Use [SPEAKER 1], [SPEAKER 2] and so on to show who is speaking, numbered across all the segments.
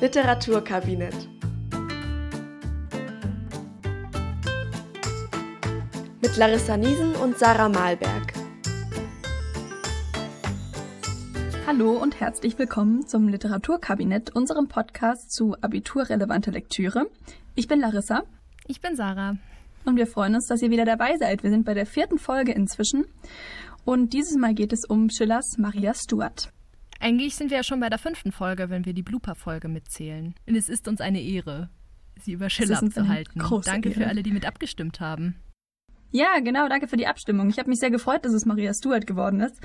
[SPEAKER 1] Literaturkabinett. Mit Larissa Niesen und Sarah Malberg.
[SPEAKER 2] Hallo und herzlich willkommen zum Literaturkabinett, unserem Podcast zu abiturrelevante Lektüre. Ich bin Larissa.
[SPEAKER 3] Ich bin Sarah.
[SPEAKER 2] Und wir freuen uns, dass ihr wieder dabei seid. Wir sind bei der vierten Folge inzwischen. Und dieses Mal geht es um Schillers Maria Stuart.
[SPEAKER 3] Eigentlich sind wir ja schon bei der fünften Folge, wenn wir die Blooper-Folge mitzählen. Und es ist uns eine Ehre, sie über Schiller abzuhalten. Danke Ehre. für alle, die mit abgestimmt haben.
[SPEAKER 2] Ja, genau, danke für die Abstimmung. Ich habe mich sehr gefreut, dass es Maria Stuart geworden ist.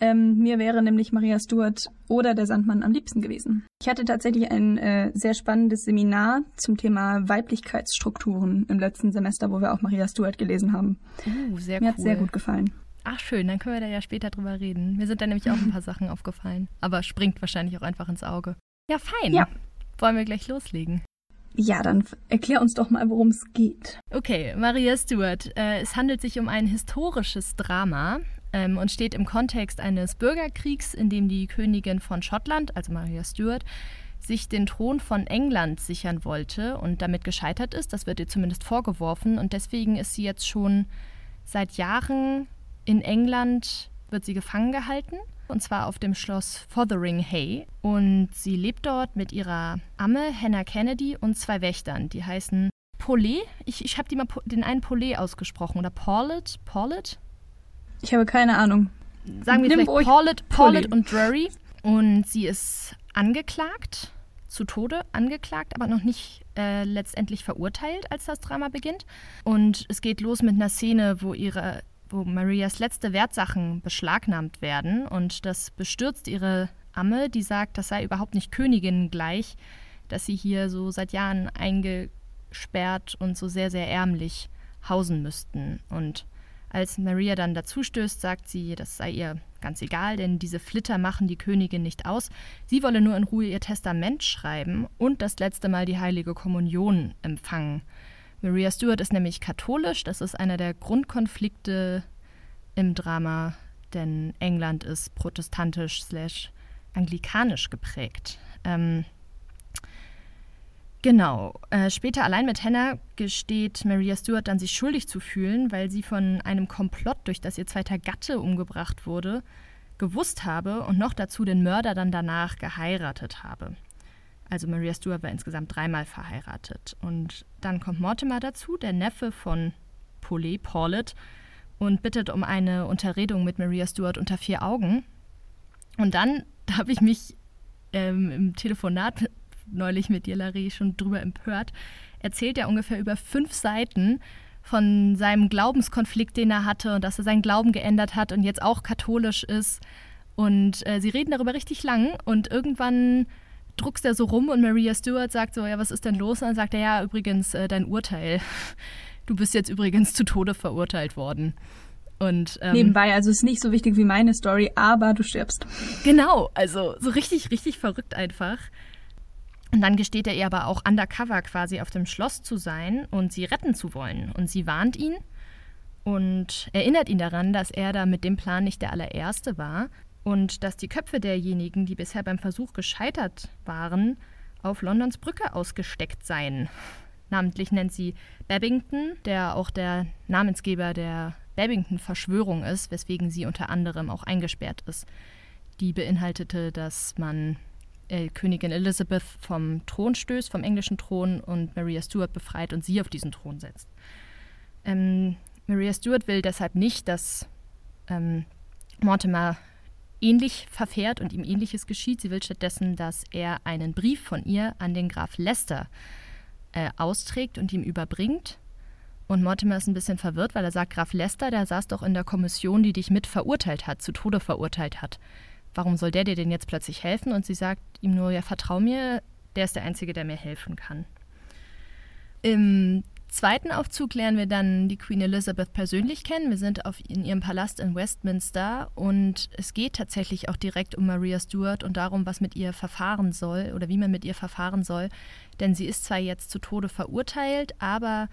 [SPEAKER 2] Ähm, mir wäre nämlich Maria Stuart oder der Sandmann am liebsten gewesen. Ich hatte tatsächlich ein äh, sehr spannendes Seminar zum Thema Weiblichkeitsstrukturen im letzten Semester, wo wir auch Maria Stuart gelesen haben.
[SPEAKER 3] Uh, sehr
[SPEAKER 2] mir
[SPEAKER 3] cool.
[SPEAKER 2] hat sehr gut gefallen.
[SPEAKER 3] Ach schön, dann können wir da ja später drüber reden. Mir sind da nämlich auch ein paar Sachen aufgefallen, aber springt wahrscheinlich auch einfach ins Auge. Ja, fein. Ja. Wollen wir gleich loslegen?
[SPEAKER 2] Ja, dann erklär uns doch mal, worum es geht.
[SPEAKER 3] Okay, Maria Stuart. Äh, es handelt sich um ein historisches Drama ähm, und steht im Kontext eines Bürgerkriegs, in dem die Königin von Schottland, also Maria Stuart, sich den Thron von England sichern wollte und damit gescheitert ist. Das wird ihr zumindest vorgeworfen und deswegen ist sie jetzt schon seit Jahren in England wird sie gefangen gehalten, und zwar auf dem Schloss Fotheringhayes. Und sie lebt dort mit ihrer Amme Hannah Kennedy und zwei Wächtern, die heißen Paulet. Ich, ich habe die mal den einen Paulet ausgesprochen. Oder Paulet? Paulet?
[SPEAKER 2] Ich habe keine Ahnung.
[SPEAKER 3] Sagen wir Nimm vielleicht Paulet, Paulet und Drury. Und sie ist angeklagt, zu Tode angeklagt, aber noch nicht äh, letztendlich verurteilt, als das Drama beginnt. Und es geht los mit einer Szene, wo ihre wo Marias letzte Wertsachen beschlagnahmt werden und das bestürzt ihre Amme, die sagt, das sei überhaupt nicht Königin gleich, dass sie hier so seit Jahren eingesperrt und so sehr, sehr ärmlich hausen müssten. Und als Maria dann dazustößt, sagt sie, das sei ihr ganz egal, denn diese Flitter machen die Königin nicht aus. Sie wolle nur in Ruhe ihr Testament schreiben und das letzte Mal die heilige Kommunion empfangen. Maria Stuart ist nämlich katholisch. Das ist einer der Grundkonflikte im Drama, denn England ist protestantisch slash anglikanisch geprägt. Ähm, genau. Äh, später allein mit Hannah gesteht Maria Stuart dann, sich schuldig zu fühlen, weil sie von einem Komplott, durch das ihr zweiter Gatte umgebracht wurde, gewusst habe und noch dazu den Mörder dann danach geheiratet habe. Also Maria Stuart war insgesamt dreimal verheiratet. Und dann kommt Mortimer dazu, der Neffe von Paulet, Paulet, und bittet um eine Unterredung mit Maria Stuart unter vier Augen. Und dann habe ich mich ähm, im Telefonat neulich mit dir, Larry, schon drüber empört. Erzählt er ungefähr über fünf Seiten von seinem Glaubenskonflikt, den er hatte und dass er seinen Glauben geändert hat und jetzt auch katholisch ist. Und äh, sie reden darüber richtig lang und irgendwann druckst er so rum und Maria Stewart sagt so, ja, was ist denn los? Und dann sagt er, ja, übrigens, äh, dein Urteil. Du bist jetzt übrigens zu Tode verurteilt worden. Und,
[SPEAKER 2] ähm, Nebenbei, also ist nicht so wichtig wie meine Story, aber du stirbst.
[SPEAKER 3] Genau, also so richtig, richtig verrückt einfach. Und dann gesteht er ihr aber auch undercover quasi auf dem Schloss zu sein und sie retten zu wollen. Und sie warnt ihn und erinnert ihn daran, dass er da mit dem Plan nicht der allererste war und dass die Köpfe derjenigen, die bisher beim Versuch gescheitert waren, auf Londons Brücke ausgesteckt seien. Namentlich nennt sie Babington, der auch der Namensgeber der Babington-Verschwörung ist, weswegen sie unter anderem auch eingesperrt ist. Die beinhaltete, dass man äh, Königin Elizabeth vom Thron stößt, vom englischen Thron, und Maria Stuart befreit und sie auf diesen Thron setzt. Ähm, Maria Stuart will deshalb nicht, dass ähm, Mortimer ähnlich verfährt und ihm ähnliches geschieht. Sie will stattdessen, dass er einen Brief von ihr an den Graf Leicester äh, austrägt und ihm überbringt. Und Mortimer ist ein bisschen verwirrt, weil er sagt, Graf Leicester, der saß doch in der Kommission, die dich mit verurteilt hat, zu Tode verurteilt hat. Warum soll der dir denn jetzt plötzlich helfen? Und sie sagt ihm nur, ja, vertrau mir, der ist der Einzige, der mir helfen kann. Im zweiten Aufzug lernen wir dann die Queen Elizabeth persönlich kennen. Wir sind auf, in ihrem Palast in Westminster und es geht tatsächlich auch direkt um Maria Stuart und darum, was mit ihr verfahren soll oder wie man mit ihr verfahren soll. Denn sie ist zwar jetzt zu Tode verurteilt, aber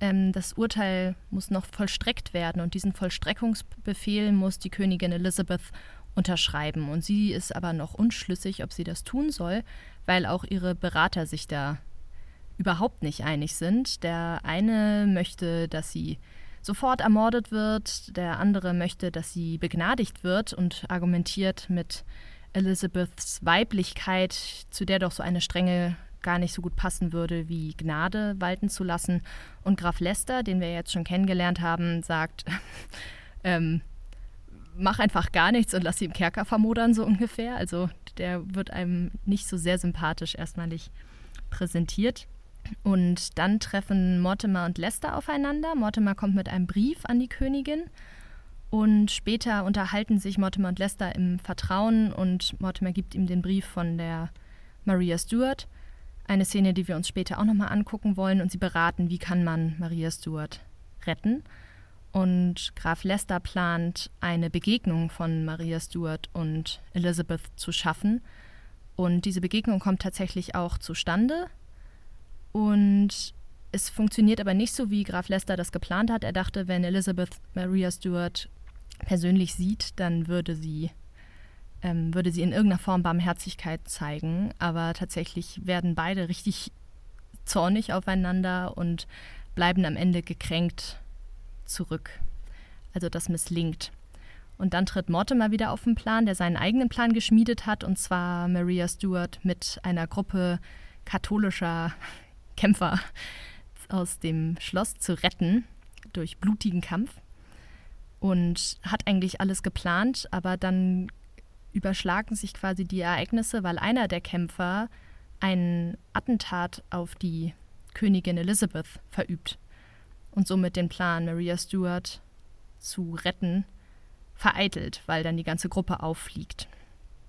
[SPEAKER 3] ähm, das Urteil muss noch vollstreckt werden und diesen Vollstreckungsbefehl muss die Königin Elizabeth unterschreiben. Und sie ist aber noch unschlüssig, ob sie das tun soll, weil auch ihre Berater sich da überhaupt nicht einig sind. Der eine möchte, dass sie sofort ermordet wird, der andere möchte, dass sie begnadigt wird und argumentiert mit Elizabeths Weiblichkeit, zu der doch so eine strenge gar nicht so gut passen würde, wie Gnade walten zu lassen. Und Graf Lester, den wir jetzt schon kennengelernt haben, sagt, ähm, mach einfach gar nichts und lass sie im Kerker vermodern, so ungefähr. Also der wird einem nicht so sehr sympathisch erstmalig präsentiert. Und dann treffen Mortimer und Lester aufeinander. Mortimer kommt mit einem Brief an die Königin. Und später unterhalten sich Mortimer und Lester im Vertrauen und Mortimer gibt ihm den Brief von der Maria Stuart. Eine Szene, die wir uns später auch nochmal angucken wollen und sie beraten, wie kann man Maria Stuart retten. Und Graf Leicester plant, eine Begegnung von Maria Stuart und Elizabeth zu schaffen. Und diese Begegnung kommt tatsächlich auch zustande. Und es funktioniert aber nicht so, wie Graf Leicester das geplant hat. Er dachte, wenn Elizabeth Maria Stuart persönlich sieht, dann würde sie ähm, würde sie in irgendeiner Form Barmherzigkeit zeigen. Aber tatsächlich werden beide richtig zornig aufeinander und bleiben am Ende gekränkt zurück. Also das misslingt. Und dann tritt Mortimer wieder auf den Plan, der seinen eigenen Plan geschmiedet hat, und zwar Maria Stuart mit einer Gruppe katholischer Kämpfer aus dem Schloss zu retten durch blutigen Kampf. Und hat eigentlich alles geplant, aber dann überschlagen sich quasi die Ereignisse, weil einer der Kämpfer ein Attentat auf die Königin Elizabeth verübt und somit den Plan, Maria Stuart zu retten, vereitelt, weil dann die ganze Gruppe auffliegt.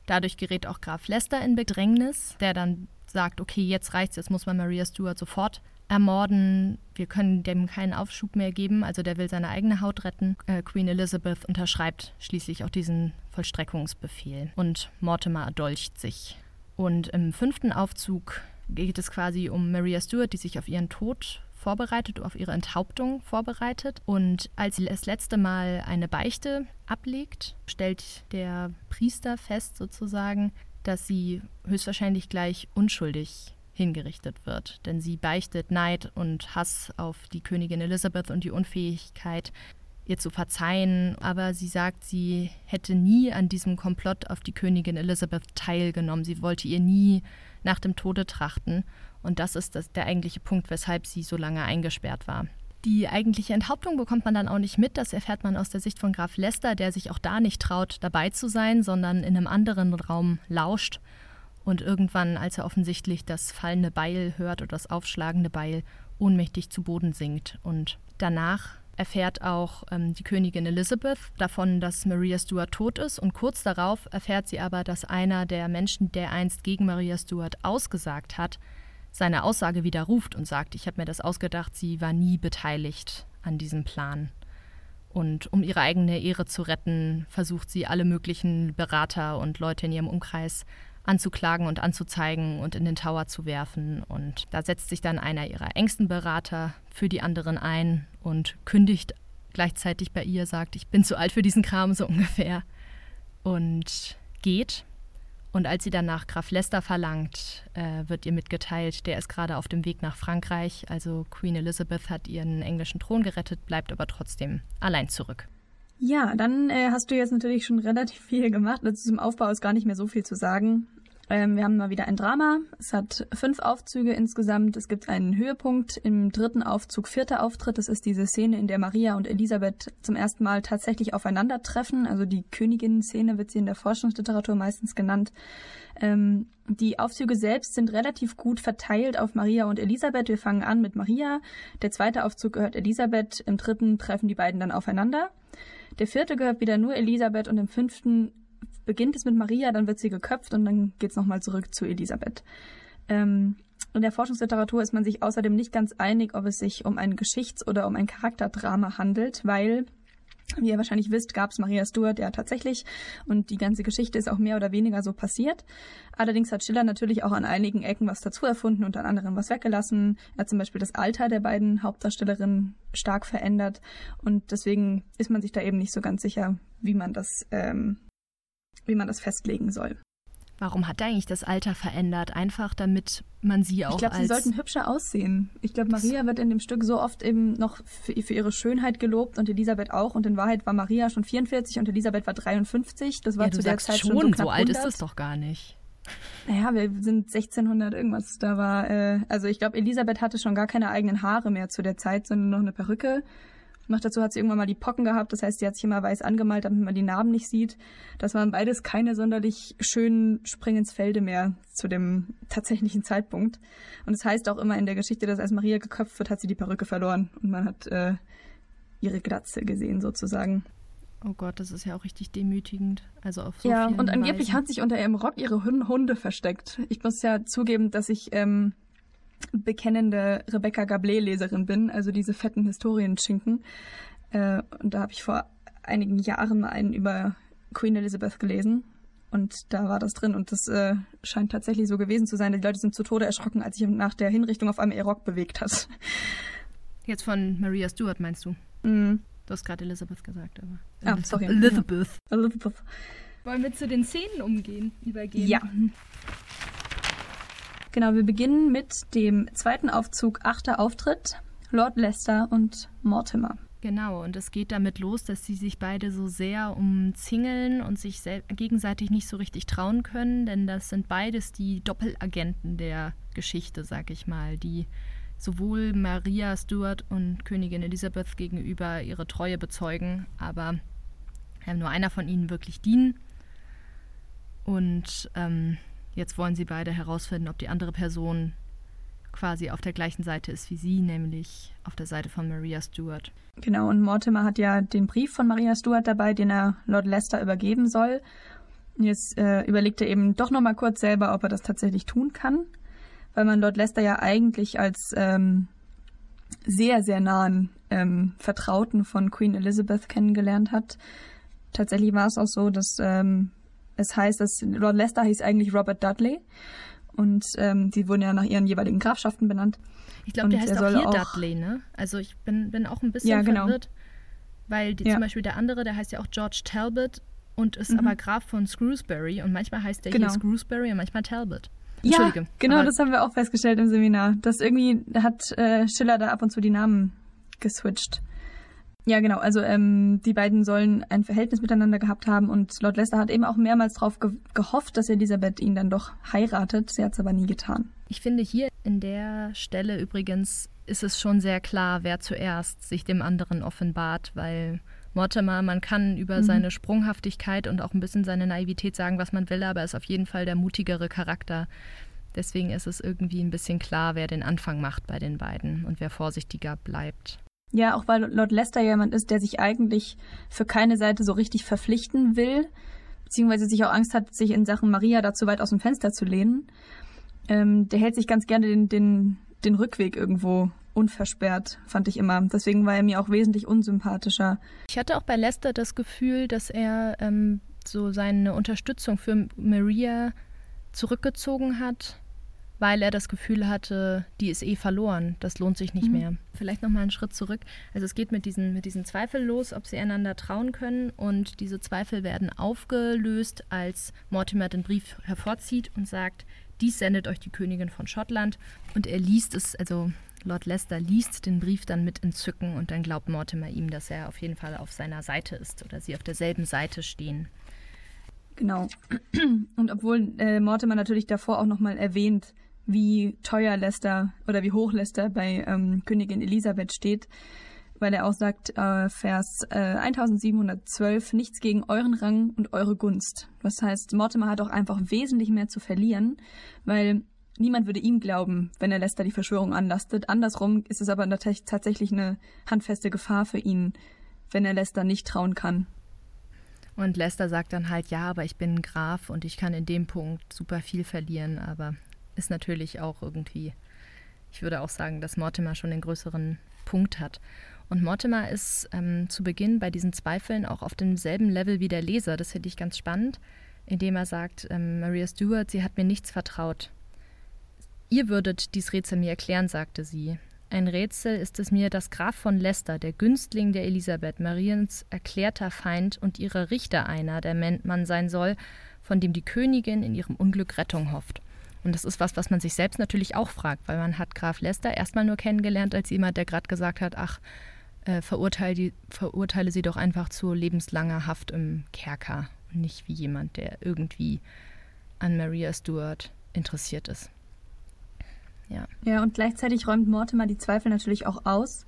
[SPEAKER 3] Dadurch gerät auch Graf Lester in Bedrängnis, der dann sagt, okay, jetzt reicht's, jetzt muss man Maria Stuart sofort ermorden. Wir können dem keinen Aufschub mehr geben. Also der will seine eigene Haut retten. Äh, Queen Elizabeth unterschreibt schließlich auch diesen Vollstreckungsbefehl und Mortimer erdolcht sich. Und im fünften Aufzug geht es quasi um Maria Stuart, die sich auf ihren Tod vorbereitet, auf ihre Enthauptung vorbereitet. Und als sie das letzte Mal eine Beichte ablegt, stellt der Priester fest sozusagen, dass sie höchstwahrscheinlich gleich unschuldig hingerichtet wird. Denn sie beichtet Neid und Hass auf die Königin Elizabeth und die Unfähigkeit, ihr zu verzeihen. Aber sie sagt, sie hätte nie an diesem Komplott auf die Königin Elizabeth teilgenommen. Sie wollte ihr nie nach dem Tode trachten. Und das ist das, der eigentliche Punkt, weshalb sie so lange eingesperrt war. Die eigentliche Enthauptung bekommt man dann auch nicht mit. Das erfährt man aus der Sicht von Graf Lester, der sich auch da nicht traut, dabei zu sein, sondern in einem anderen Raum lauscht und irgendwann, als er offensichtlich das fallende Beil hört oder das aufschlagende Beil, ohnmächtig zu Boden sinkt. Und danach erfährt auch ähm, die Königin Elizabeth davon, dass Maria Stuart tot ist. Und kurz darauf erfährt sie aber, dass einer der Menschen, der einst gegen Maria Stuart ausgesagt hat, seine Aussage widerruft und sagt, ich habe mir das ausgedacht, sie war nie beteiligt an diesem Plan. Und um ihre eigene Ehre zu retten, versucht sie alle möglichen Berater und Leute in ihrem Umkreis anzuklagen und anzuzeigen und in den Tower zu werfen. Und da setzt sich dann einer ihrer engsten Berater für die anderen ein und kündigt gleichzeitig bei ihr, sagt, ich bin zu alt für diesen Kram, so ungefähr. Und geht. Und als sie dann nach Graf Leicester verlangt, äh, wird ihr mitgeteilt, der ist gerade auf dem Weg nach Frankreich. Also Queen Elizabeth hat ihren englischen Thron gerettet, bleibt aber trotzdem allein zurück.
[SPEAKER 2] Ja, dann äh, hast du jetzt natürlich schon relativ viel gemacht. Also zum Aufbau ist gar nicht mehr so viel zu sagen. Ähm, wir haben mal wieder ein Drama. Es hat fünf Aufzüge insgesamt. Es gibt einen Höhepunkt im dritten Aufzug, vierter Auftritt. Das ist diese Szene, in der Maria und Elisabeth zum ersten Mal tatsächlich aufeinandertreffen. Also die Königin-Szene wird sie in der Forschungsliteratur meistens genannt. Ähm, die Aufzüge selbst sind relativ gut verteilt auf Maria und Elisabeth. Wir fangen an mit Maria. Der zweite Aufzug gehört Elisabeth. Im dritten treffen die beiden dann aufeinander. Der vierte gehört wieder nur Elisabeth und im fünften beginnt es mit Maria, dann wird sie geköpft und dann geht es nochmal zurück zu Elisabeth. Ähm, in der Forschungsliteratur ist man sich außerdem nicht ganz einig, ob es sich um ein Geschichts- oder um ein Charakterdrama handelt, weil, wie ihr wahrscheinlich wisst, gab es Maria Stuart ja tatsächlich und die ganze Geschichte ist auch mehr oder weniger so passiert. Allerdings hat Schiller natürlich auch an einigen Ecken was dazu erfunden und an anderen was weggelassen. Er hat zum Beispiel das Alter der beiden Hauptdarstellerinnen stark verändert und deswegen ist man sich da eben nicht so ganz sicher, wie man das ähm, wie man das festlegen soll.
[SPEAKER 3] Warum hat er eigentlich das Alter verändert? Einfach damit man sie auch
[SPEAKER 2] Ich glaube, sie sollten hübscher aussehen. Ich glaube, Maria wird in dem Stück so oft eben noch für, für ihre Schönheit gelobt und Elisabeth auch. Und in Wahrheit war Maria schon 44 und Elisabeth war 53. Das war
[SPEAKER 3] ja,
[SPEAKER 2] zu der Zeit
[SPEAKER 3] schon,
[SPEAKER 2] schon so knapp
[SPEAKER 3] so alt
[SPEAKER 2] 100.
[SPEAKER 3] ist das doch gar nicht.
[SPEAKER 2] Naja, wir sind 1600 irgendwas. Da war, äh, also ich glaube, Elisabeth hatte schon gar keine eigenen Haare mehr zu der Zeit, sondern noch eine Perücke. Noch dazu hat sie irgendwann mal die Pocken gehabt, das heißt, sie hat sich immer weiß angemalt, damit man die Narben nicht sieht. Das waren beides keine sonderlich schönen Springensfelde mehr zu dem tatsächlichen Zeitpunkt. Und es das heißt auch immer in der Geschichte, dass als Maria geköpft wird, hat sie die Perücke verloren und man hat äh, ihre Glatze gesehen sozusagen.
[SPEAKER 3] Oh Gott, das ist ja auch richtig demütigend. Also auf so
[SPEAKER 2] ja, und angeblich
[SPEAKER 3] Weisen.
[SPEAKER 2] hat sich unter ihrem Rock ihre Hun- Hunde versteckt. Ich muss ja zugeben, dass ich ähm, bekennende Rebecca Gablé-Leserin bin, also diese fetten Historienschinken. Äh, und da habe ich vor einigen Jahren mal einen über Queen Elizabeth gelesen. Und da war das drin. Und das äh, scheint tatsächlich so gewesen zu sein. Die Leute sind zu Tode erschrocken, als sich nach der Hinrichtung auf einmal ihr Rock bewegt hat.
[SPEAKER 3] Jetzt von Maria Stuart meinst du?
[SPEAKER 2] Mm.
[SPEAKER 3] Du hast gerade Elizabeth gesagt, aber.
[SPEAKER 2] Ah,
[SPEAKER 3] Eliz-
[SPEAKER 2] sorry.
[SPEAKER 3] Elizabeth.
[SPEAKER 2] Elizabeth.
[SPEAKER 3] Wollen wir zu den Szenen umgehen, übergehen?
[SPEAKER 2] Ja. Genau, wir beginnen mit dem zweiten Aufzug, achter Auftritt, Lord Leicester und Mortimer.
[SPEAKER 3] Genau, und es geht damit los, dass sie sich beide so sehr umzingeln und sich gegenseitig nicht so richtig trauen können, denn das sind beides die Doppelagenten der Geschichte, sag ich mal, die sowohl Maria Stuart und Königin Elisabeth gegenüber ihre Treue bezeugen, aber äh, nur einer von ihnen wirklich dienen. Und ähm, jetzt wollen sie beide herausfinden, ob die andere Person quasi auf der gleichen Seite ist wie sie, nämlich auf der Seite von Maria Stuart.
[SPEAKER 2] Genau, und Mortimer hat ja den Brief von Maria Stuart dabei, den er Lord Leicester übergeben soll. Jetzt äh, überlegt er eben doch nochmal kurz selber, ob er das tatsächlich tun kann, weil man Lord Leicester ja eigentlich als ähm, sehr, sehr nahen ähm, Vertrauten von Queen Elizabeth kennengelernt hat. Tatsächlich war es auch so, dass ähm, es heißt, dass Lord Leicester hieß eigentlich Robert Dudley und ähm, die wurden ja nach ihren jeweiligen Grafschaften benannt.
[SPEAKER 3] Ich glaube, der heißt auch hier
[SPEAKER 2] auch-
[SPEAKER 3] Dudley, ne? Also ich bin, bin auch ein bisschen
[SPEAKER 2] Ja, genau.
[SPEAKER 3] verwirrt, weil die,
[SPEAKER 2] Ja.
[SPEAKER 3] zum Beispiel der andere, der heißt ja auch George Talbot und ist
[SPEAKER 2] Mhm.
[SPEAKER 3] aber Graf von Screwsbury und manchmal heißt der
[SPEAKER 2] Genau.
[SPEAKER 3] hier Screwsbury und manchmal Talbot.
[SPEAKER 2] Ja,
[SPEAKER 3] Entschuldige.
[SPEAKER 2] genau, das haben wir auch festgestellt im Seminar. Das irgendwie hat äh, Schiller da ab und zu die Namen geswitcht. Ja, genau. Also ähm, die beiden sollen ein Verhältnis miteinander gehabt haben und Lord Leicester hat eben auch mehrmals darauf ge gehofft, dass Elisabeth ihn dann doch heiratet. Sie hat es aber nie getan.
[SPEAKER 3] Ich finde hier in der Stelle übrigens ist es schon sehr klar, wer zuerst sich dem anderen offenbart, weil Mortimer, man kann über
[SPEAKER 2] Mhm.
[SPEAKER 3] seine Sprunghaftigkeit und auch ein bisschen seine Naivität sagen, was man will, aber er ist auf jeden Fall der mutigere Charakter. Deswegen ist es irgendwie ein bisschen klar, wer den Anfang macht bei den beiden und wer vorsichtiger bleibt.
[SPEAKER 2] Ja, auch weil Lord Leicester jemand ist, der sich eigentlich für keine Seite so richtig verpflichten will, beziehungsweise sich auch Angst hat, sich in Sachen Maria da zu weit aus dem Fenster zu lehnen. Ähm, der hält sich ganz gerne den, den, den Rückweg irgendwo unversperrt, fand ich immer. Deswegen war er mir auch wesentlich unsympathischer.
[SPEAKER 3] Ich hatte auch bei Lester das Gefühl, dass er ähm, so seine Unterstützung für Maria zurückgezogen hat, weil er das Gefühl hatte, die ist eh verloren, das lohnt sich nicht
[SPEAKER 2] Mhm.
[SPEAKER 3] mehr. Vielleicht noch mal einen Schritt zurück. Also es geht mit diesen, mit diesen Zweifeln los, ob sie einander trauen können und diese Zweifel werden aufgelöst, als Mortimer den Brief hervorzieht und sagt, dies sendet euch die Königin von Schottland und er liest es, also Lord Leicester liest den Brief dann mit Entzücken und dann glaubt Mortimer ihm, dass er auf jeden Fall auf seiner Seite ist oder sie auf derselben Seite stehen.
[SPEAKER 2] Genau. Und obwohl äh, Mortimer natürlich davor auch nochmal erwähnt, wie teuer Leicester oder wie hoch Leicester bei ähm, Königin Elisabeth steht, weil er auch sagt, äh, Vers äh, 1712, nichts gegen euren Rang und eure Gunst. Das heißt, Mortimer hat auch einfach wesentlich mehr zu verlieren, weil niemand würde ihm glauben, wenn er Leicester die Verschwörung anlastet. Andersrum ist es aber tatsächlich eine handfeste Gefahr für ihn, wenn er Leicester nicht trauen kann.
[SPEAKER 3] Und Lester sagt dann halt, ja, aber ich bin ein Graf und ich kann in dem Punkt super viel verlieren, aber ist natürlich auch irgendwie, ich würde auch sagen, dass Mortimer schon den größeren Punkt hat. Und Mortimer ist ähm, zu Beginn bei diesen Zweifeln auch auf demselben Level wie der Leser, das finde ich ganz spannend, indem er sagt, ähm, Maria Stuart, sie hat mir nichts vertraut. Ihr würdet dies Rätsel mir erklären, sagte sie. Ein Rätsel ist es mir, dass Graf von Leicester, der Günstling der Elisabeth, Mariens erklärter Feind und ihrer Richter einer, der Mann sein soll, von dem die Königin in ihrem Unglück Rettung hofft. Und das ist was, was man sich selbst natürlich auch fragt, weil man hat Graf Leicester erstmal nur kennengelernt als jemand, der gerade gesagt hat, ach, äh, verurteile, die, verurteile sie doch einfach zu lebenslanger Haft im Kerker und nicht wie jemand, der irgendwie an Maria Stuart interessiert ist.
[SPEAKER 2] Ja. Ja, und gleichzeitig räumt Mortimer die Zweifel natürlich auch aus.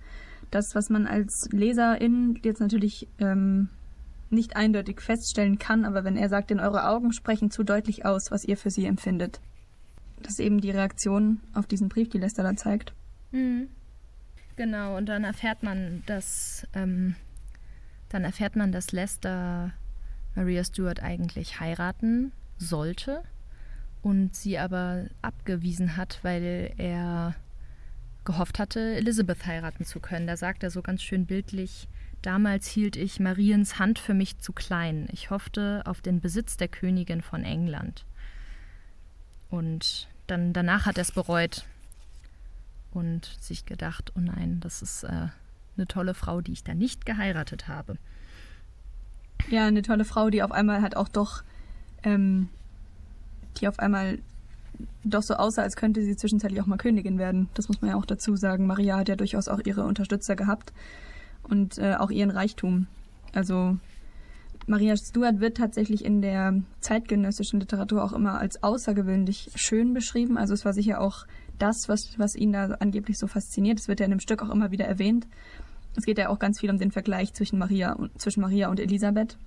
[SPEAKER 2] Das, was man als Leserin jetzt natürlich ähm, nicht eindeutig feststellen kann, aber wenn er sagt, in eure Augen sprechen zu deutlich aus, was ihr für sie empfindet. Das ist eben die Reaktion auf diesen Brief, die Lester da zeigt.
[SPEAKER 3] Mhm. Genau, und dann erfährt man, dass ähm, dann erfährt man, dass Lester Maria Stuart eigentlich heiraten sollte und sie aber abgewiesen hat, weil er gehofft hatte, Elizabeth heiraten zu können. Da sagt er so ganz schön bildlich, damals hielt ich Mariens Hand für mich zu klein. Ich hoffte auf den Besitz der Königin von England. Und dann danach hat er es bereut und sich gedacht, oh nein, das ist äh, eine tolle Frau, die ich da nicht geheiratet habe.
[SPEAKER 2] Ja, eine tolle Frau, die auf einmal halt auch doch, ähm, die auf einmal doch so aussah, als könnte sie zwischenzeitlich auch mal Königin werden. Das muss man ja auch dazu sagen. Maria hat ja durchaus auch ihre Unterstützer gehabt und äh, auch ihren Reichtum. Also Maria Stuart wird tatsächlich in der zeitgenössischen Literatur auch immer als außergewöhnlich schön beschrieben. Also es war sicher auch das, was, was ihn da angeblich so fasziniert. Es wird ja in dem Stück auch immer wieder erwähnt. Es geht ja auch ganz viel um den Vergleich zwischen Maria und, zwischen Maria und Elisabeth.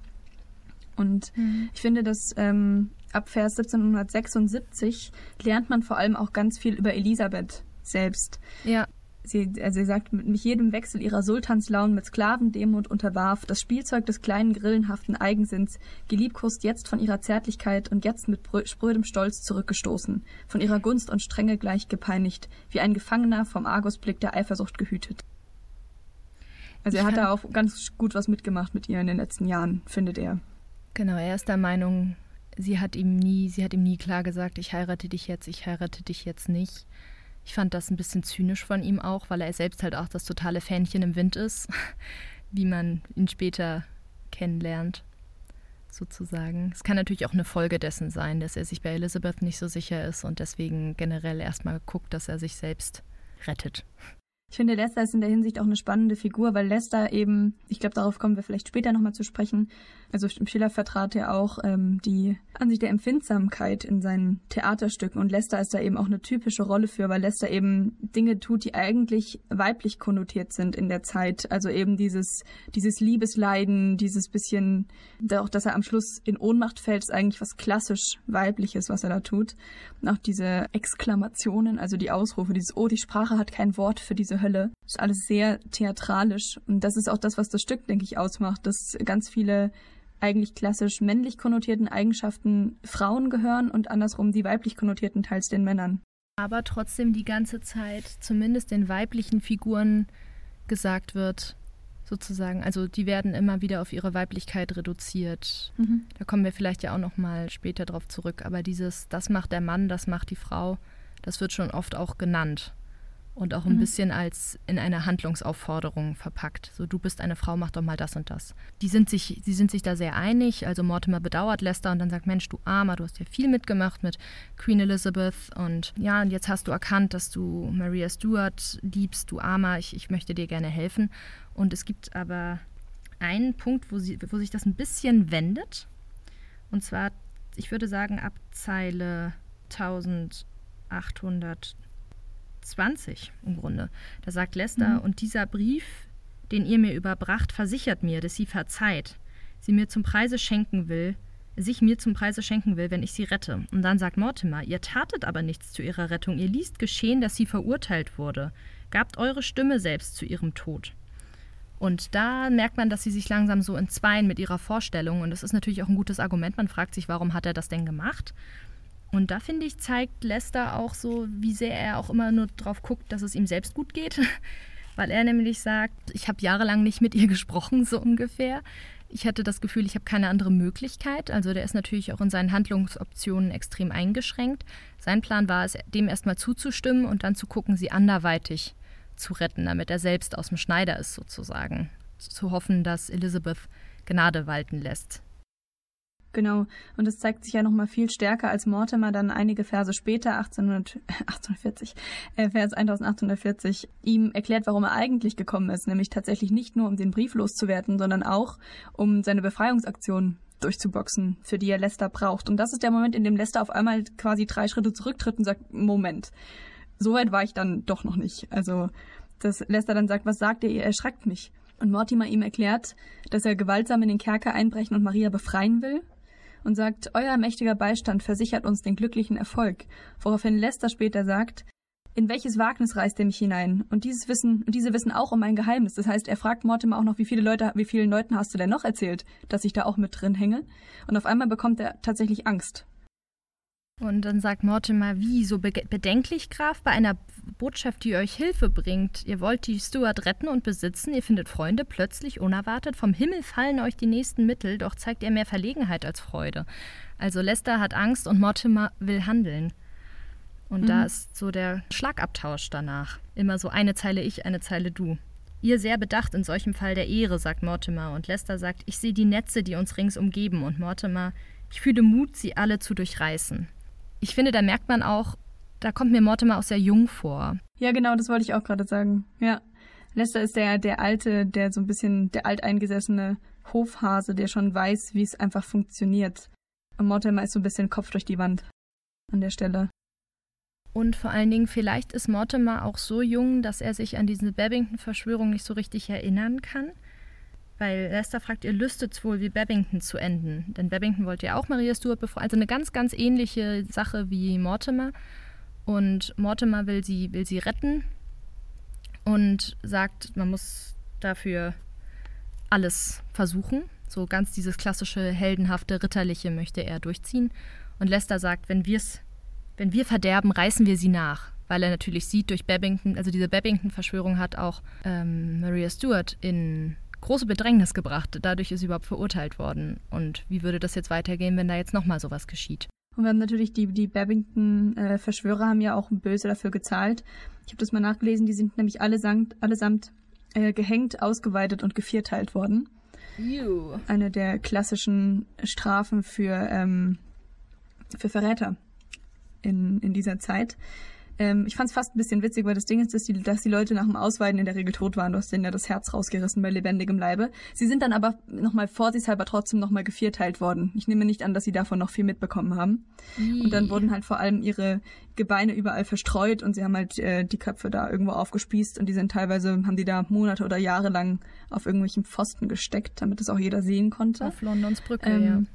[SPEAKER 2] Und mhm. ich finde, dass ähm, ab Vers 1776 lernt man vor allem auch ganz viel über Elisabeth selbst.
[SPEAKER 3] Ja.
[SPEAKER 2] Sie, also sie sagt, mit jedem Wechsel ihrer Sultanslaunen mit Sklavendemut unterwarf, das Spielzeug des kleinen grillenhaften Eigensinns, geliebkost jetzt von ihrer Zärtlichkeit und jetzt mit sprödem Stolz zurückgestoßen, von ihrer Gunst und Strenge gleich gepeinigt, wie ein Gefangener vom Argusblick der Eifersucht gehütet. Also er hat da auch ganz gut was mitgemacht mit ihr in den letzten Jahren, findet er.
[SPEAKER 3] Genau, er ist der Meinung, sie hat ihm nie, sie hat ihm nie klar gesagt, ich heirate dich jetzt, ich heirate dich jetzt nicht. Ich fand das ein bisschen zynisch von ihm auch, weil er selbst halt auch das totale Fähnchen im Wind ist, wie man ihn später kennenlernt, sozusagen. Es kann natürlich auch eine Folge dessen sein, dass er sich bei Elizabeth nicht so sicher ist und deswegen generell erstmal guckt, dass er sich selbst rettet.
[SPEAKER 2] Ich finde, Lester ist in der Hinsicht auch eine spannende Figur, weil Lester eben, ich glaube, darauf kommen wir vielleicht später nochmal zu sprechen, also Schiller vertrat ja auch ähm, die Ansicht der Empfindsamkeit in seinen Theaterstücken und Lester ist da eben auch eine typische Rolle für, weil Lester eben Dinge tut, die eigentlich weiblich konnotiert sind in der Zeit. Also eben dieses, dieses Liebesleiden, dieses bisschen, auch dass er am Schluss in Ohnmacht fällt, ist eigentlich was klassisch weibliches, was er da tut. Und auch diese Exklamationen, also die Ausrufe, dieses Oh, die Sprache hat kein Wort für diese Hölle. ist alles sehr theatralisch und das ist auch das, was das Stück, denke ich, ausmacht, dass ganz viele eigentlich klassisch männlich konnotierten Eigenschaften Frauen gehören und andersrum die weiblich konnotierten teils den Männern.
[SPEAKER 3] Aber trotzdem die ganze Zeit zumindest den weiblichen Figuren gesagt wird, sozusagen, also die werden immer wieder auf ihre Weiblichkeit reduziert. Mhm. Da kommen wir vielleicht ja auch noch mal später drauf zurück, aber dieses das macht der Mann, das macht die Frau, das wird schon oft auch genannt und auch ein mhm. bisschen als in eine Handlungsaufforderung verpackt. So, du bist eine Frau, mach doch mal das und das. Die sind sich, sie sind sich da sehr einig. Also Mortimer bedauert Lester und dann sagt, Mensch, du Armer, du hast ja viel mitgemacht mit Queen Elizabeth und ja, und jetzt hast du erkannt, dass du Maria Stuart liebst, du Armer, ich, ich möchte dir gerne helfen. Und es gibt aber einen Punkt, wo, sie, wo sich das ein bisschen wendet. Und zwar, ich würde sagen, ab Zeile 1800 20 im Grunde. Da sagt Lester, mhm. und dieser Brief, den ihr mir überbracht, versichert mir, dass sie verzeiht, sie mir zum Preise schenken will, sich mir zum Preise schenken will, wenn ich sie rette. Und dann sagt Mortimer, ihr tatet aber nichts zu ihrer Rettung, ihr ließt geschehen, dass sie verurteilt wurde, gabt eure Stimme selbst zu ihrem Tod. Und da merkt man, dass sie sich langsam so entzweien mit ihrer Vorstellung. Und das ist natürlich auch ein gutes Argument. Man fragt sich, warum hat er das denn gemacht? Und da finde ich, zeigt Lester auch so, wie sehr er auch immer nur drauf guckt, dass es ihm selbst gut geht. Weil er nämlich sagt, ich habe jahrelang nicht mit ihr gesprochen, so ungefähr. Ich hatte das Gefühl, ich habe keine andere Möglichkeit. Also der ist natürlich auch in seinen Handlungsoptionen extrem eingeschränkt. Sein Plan war es, dem erstmal zuzustimmen und dann zu gucken, sie anderweitig zu retten, damit er selbst aus dem Schneider ist sozusagen. Zu hoffen, dass Elizabeth Gnade walten lässt.
[SPEAKER 2] Genau, und es zeigt sich ja nochmal viel stärker, als Mortimer dann einige Verse später, 1800, 1840, äh, Vers 1840, ihm erklärt, warum er eigentlich gekommen ist, nämlich tatsächlich nicht nur, um den Brief loszuwerden, sondern auch, um seine Befreiungsaktion durchzuboxen, für die er Lester braucht. Und das ist der Moment, in dem Lester auf einmal quasi drei Schritte zurücktritt und sagt, Moment, so weit war ich dann doch noch nicht. Also, dass Lester dann sagt, was sagt ihr, ihr erschreckt mich. Und Mortimer ihm erklärt, dass er gewaltsam in den Kerker einbrechen und Maria befreien will und sagt, euer mächtiger Beistand versichert uns den glücklichen Erfolg, woraufhin Lester später sagt, in welches Wagnis reißt er mich hinein? Und dieses Wissen, und diese wissen auch um mein Geheimnis. Das heißt, er fragt Mortimer auch noch, wie viele Leute, wie vielen Leuten hast du denn noch erzählt, dass ich da auch mit drin hänge? Und auf einmal bekommt er tatsächlich Angst.
[SPEAKER 3] Und dann sagt Mortimer, wie, so bedenklich, Graf, bei einer Botschaft, die euch Hilfe bringt. Ihr wollt die Stuart retten und besitzen, ihr findet Freunde, plötzlich, unerwartet, vom Himmel fallen euch die nächsten Mittel, doch zeigt ihr mehr Verlegenheit als Freude. Also Lester hat Angst und Mortimer will handeln. Und mhm. da ist so der Schlagabtausch danach. Immer so eine Zeile ich, eine Zeile du. Ihr sehr bedacht in solchem Fall der Ehre, sagt Mortimer. Und Lester sagt, ich sehe die Netze, die uns rings umgeben. Und Mortimer, ich fühle Mut, sie alle zu durchreißen ich finde, da merkt man auch, da kommt mir Mortimer auch sehr jung vor.
[SPEAKER 2] Ja, genau, das wollte ich auch gerade sagen. Ja. Lester ist der, der alte, der so ein bisschen, der alteingesessene Hofhase, der schon weiß, wie es einfach funktioniert. Und Mortimer ist so ein bisschen Kopf durch die Wand an der Stelle.
[SPEAKER 3] Und vor allen Dingen, vielleicht ist Mortimer auch so jung, dass er sich an diese Babington-Verschwörung nicht so richtig erinnern kann weil Lester fragt, ihr lüstet's wohl, wie Babington zu enden. Denn Babington wollte ja auch Maria Stuart befreien. Also eine ganz, ganz ähnliche Sache wie Mortimer. Und Mortimer will sie, will sie retten und sagt, man muss dafür alles versuchen. So ganz dieses klassische, heldenhafte, ritterliche möchte er durchziehen. Und Lester sagt, wenn wir's, wenn wir verderben, reißen wir sie nach. Weil er natürlich sieht durch Babington, also diese Babington-Verschwörung hat auch ähm, Maria Stuart in große Bedrängnis gebracht. Dadurch ist sie überhaupt verurteilt worden. Und wie würde das jetzt weitergehen, wenn da jetzt nochmal sowas geschieht?
[SPEAKER 2] Und wir haben natürlich die, die Babington-Verschwörer haben ja auch böse dafür gezahlt. Ich habe das mal nachgelesen, die sind nämlich allesamt, allesamt äh, gehängt, ausgeweitet und gevierteilt worden. Ew. Eine der klassischen Strafen für, ähm, für Verräter in, in dieser Zeit. Ähm, ich fand es fast ein bisschen witzig, weil das Ding ist, dass die, dass die Leute nach dem Ausweiden in der Regel tot waren. Du hast denen ja das Herz rausgerissen bei lebendigem Leibe. Sie sind dann aber nochmal vorsichtshalber trotzdem nochmal gevierteilt worden. Ich nehme nicht an, dass sie davon noch viel mitbekommen haben. Ii. Und dann wurden halt vor allem ihre Gebeine überall verstreut und sie haben halt äh, die Köpfe da irgendwo aufgespießt und die sind teilweise, haben die da Monate oder Jahre lang auf irgendwelchen Pfosten gesteckt, damit das auch jeder sehen konnte.
[SPEAKER 3] Auf Londons Brücke, ähm,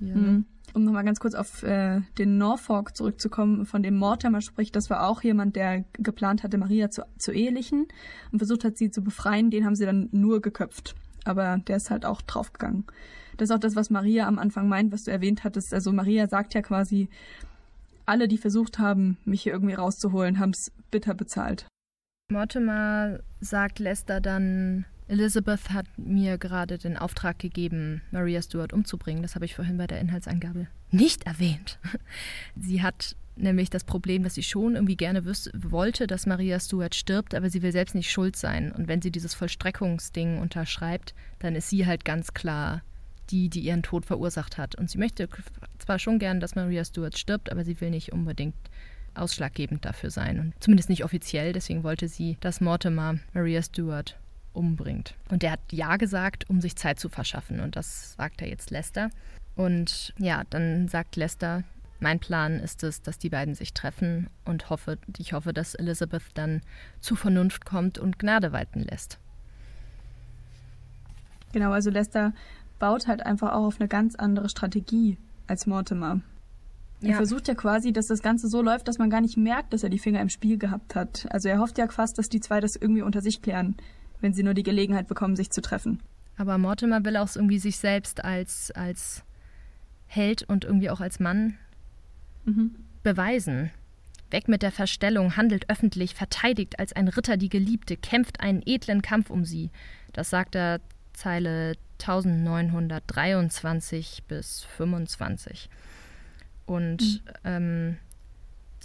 [SPEAKER 3] ja.
[SPEAKER 2] Ja. Um nochmal ganz kurz auf äh, den Norfolk zurückzukommen, von dem Mortimer spricht, das war auch jemand, der geplant hatte, Maria zu, zu ehelichen und versucht hat, sie zu befreien. Den haben sie dann nur geköpft. Aber der ist halt auch draufgegangen. Das ist auch das, was Maria am Anfang meint, was du erwähnt hattest. Also Maria sagt ja quasi, alle, die versucht haben, mich hier irgendwie rauszuholen, haben es bitter bezahlt.
[SPEAKER 3] Mortimer sagt Lester dann, Elizabeth hat mir gerade den Auftrag gegeben, Maria Stuart umzubringen. Das habe ich vorhin bei der Inhaltsangabe nicht erwähnt. Sie hat nämlich das Problem, dass sie schon irgendwie gerne wollte, dass Maria Stuart stirbt, aber sie will selbst nicht schuld sein. Und wenn sie dieses Vollstreckungsding unterschreibt, dann ist sie halt ganz klar die, die ihren Tod verursacht hat. Und sie möchte zwar schon gern, dass Maria Stuart stirbt, aber sie will nicht unbedingt ausschlaggebend dafür sein. Und zumindest nicht offiziell. Deswegen wollte sie, dass Mortimer Maria Stuart umbringt. Und der hat Ja gesagt, um sich Zeit zu verschaffen. Und das sagt er jetzt Lester. Und ja, dann sagt Lester, mein Plan ist es, dass die beiden sich treffen und hoffe, ich hoffe, dass Elizabeth dann zu Vernunft kommt und Gnade walten lässt.
[SPEAKER 2] Genau, also Lester baut halt einfach auch auf eine ganz andere Strategie als Mortimer. Er ja. versucht ja quasi, dass das Ganze so läuft, dass man gar nicht merkt, dass er die Finger im Spiel gehabt hat. Also er hofft ja fast, dass die zwei das irgendwie unter sich klären wenn sie nur die Gelegenheit bekommen, sich zu treffen.
[SPEAKER 3] Aber Mortimer will auch irgendwie sich selbst als, als Held und irgendwie auch als Mann mhm. beweisen. Weg mit der Verstellung, handelt öffentlich, verteidigt als ein Ritter die Geliebte, kämpft einen edlen Kampf um sie. Das sagt er Zeile 1923 bis 25. Und mhm. ähm,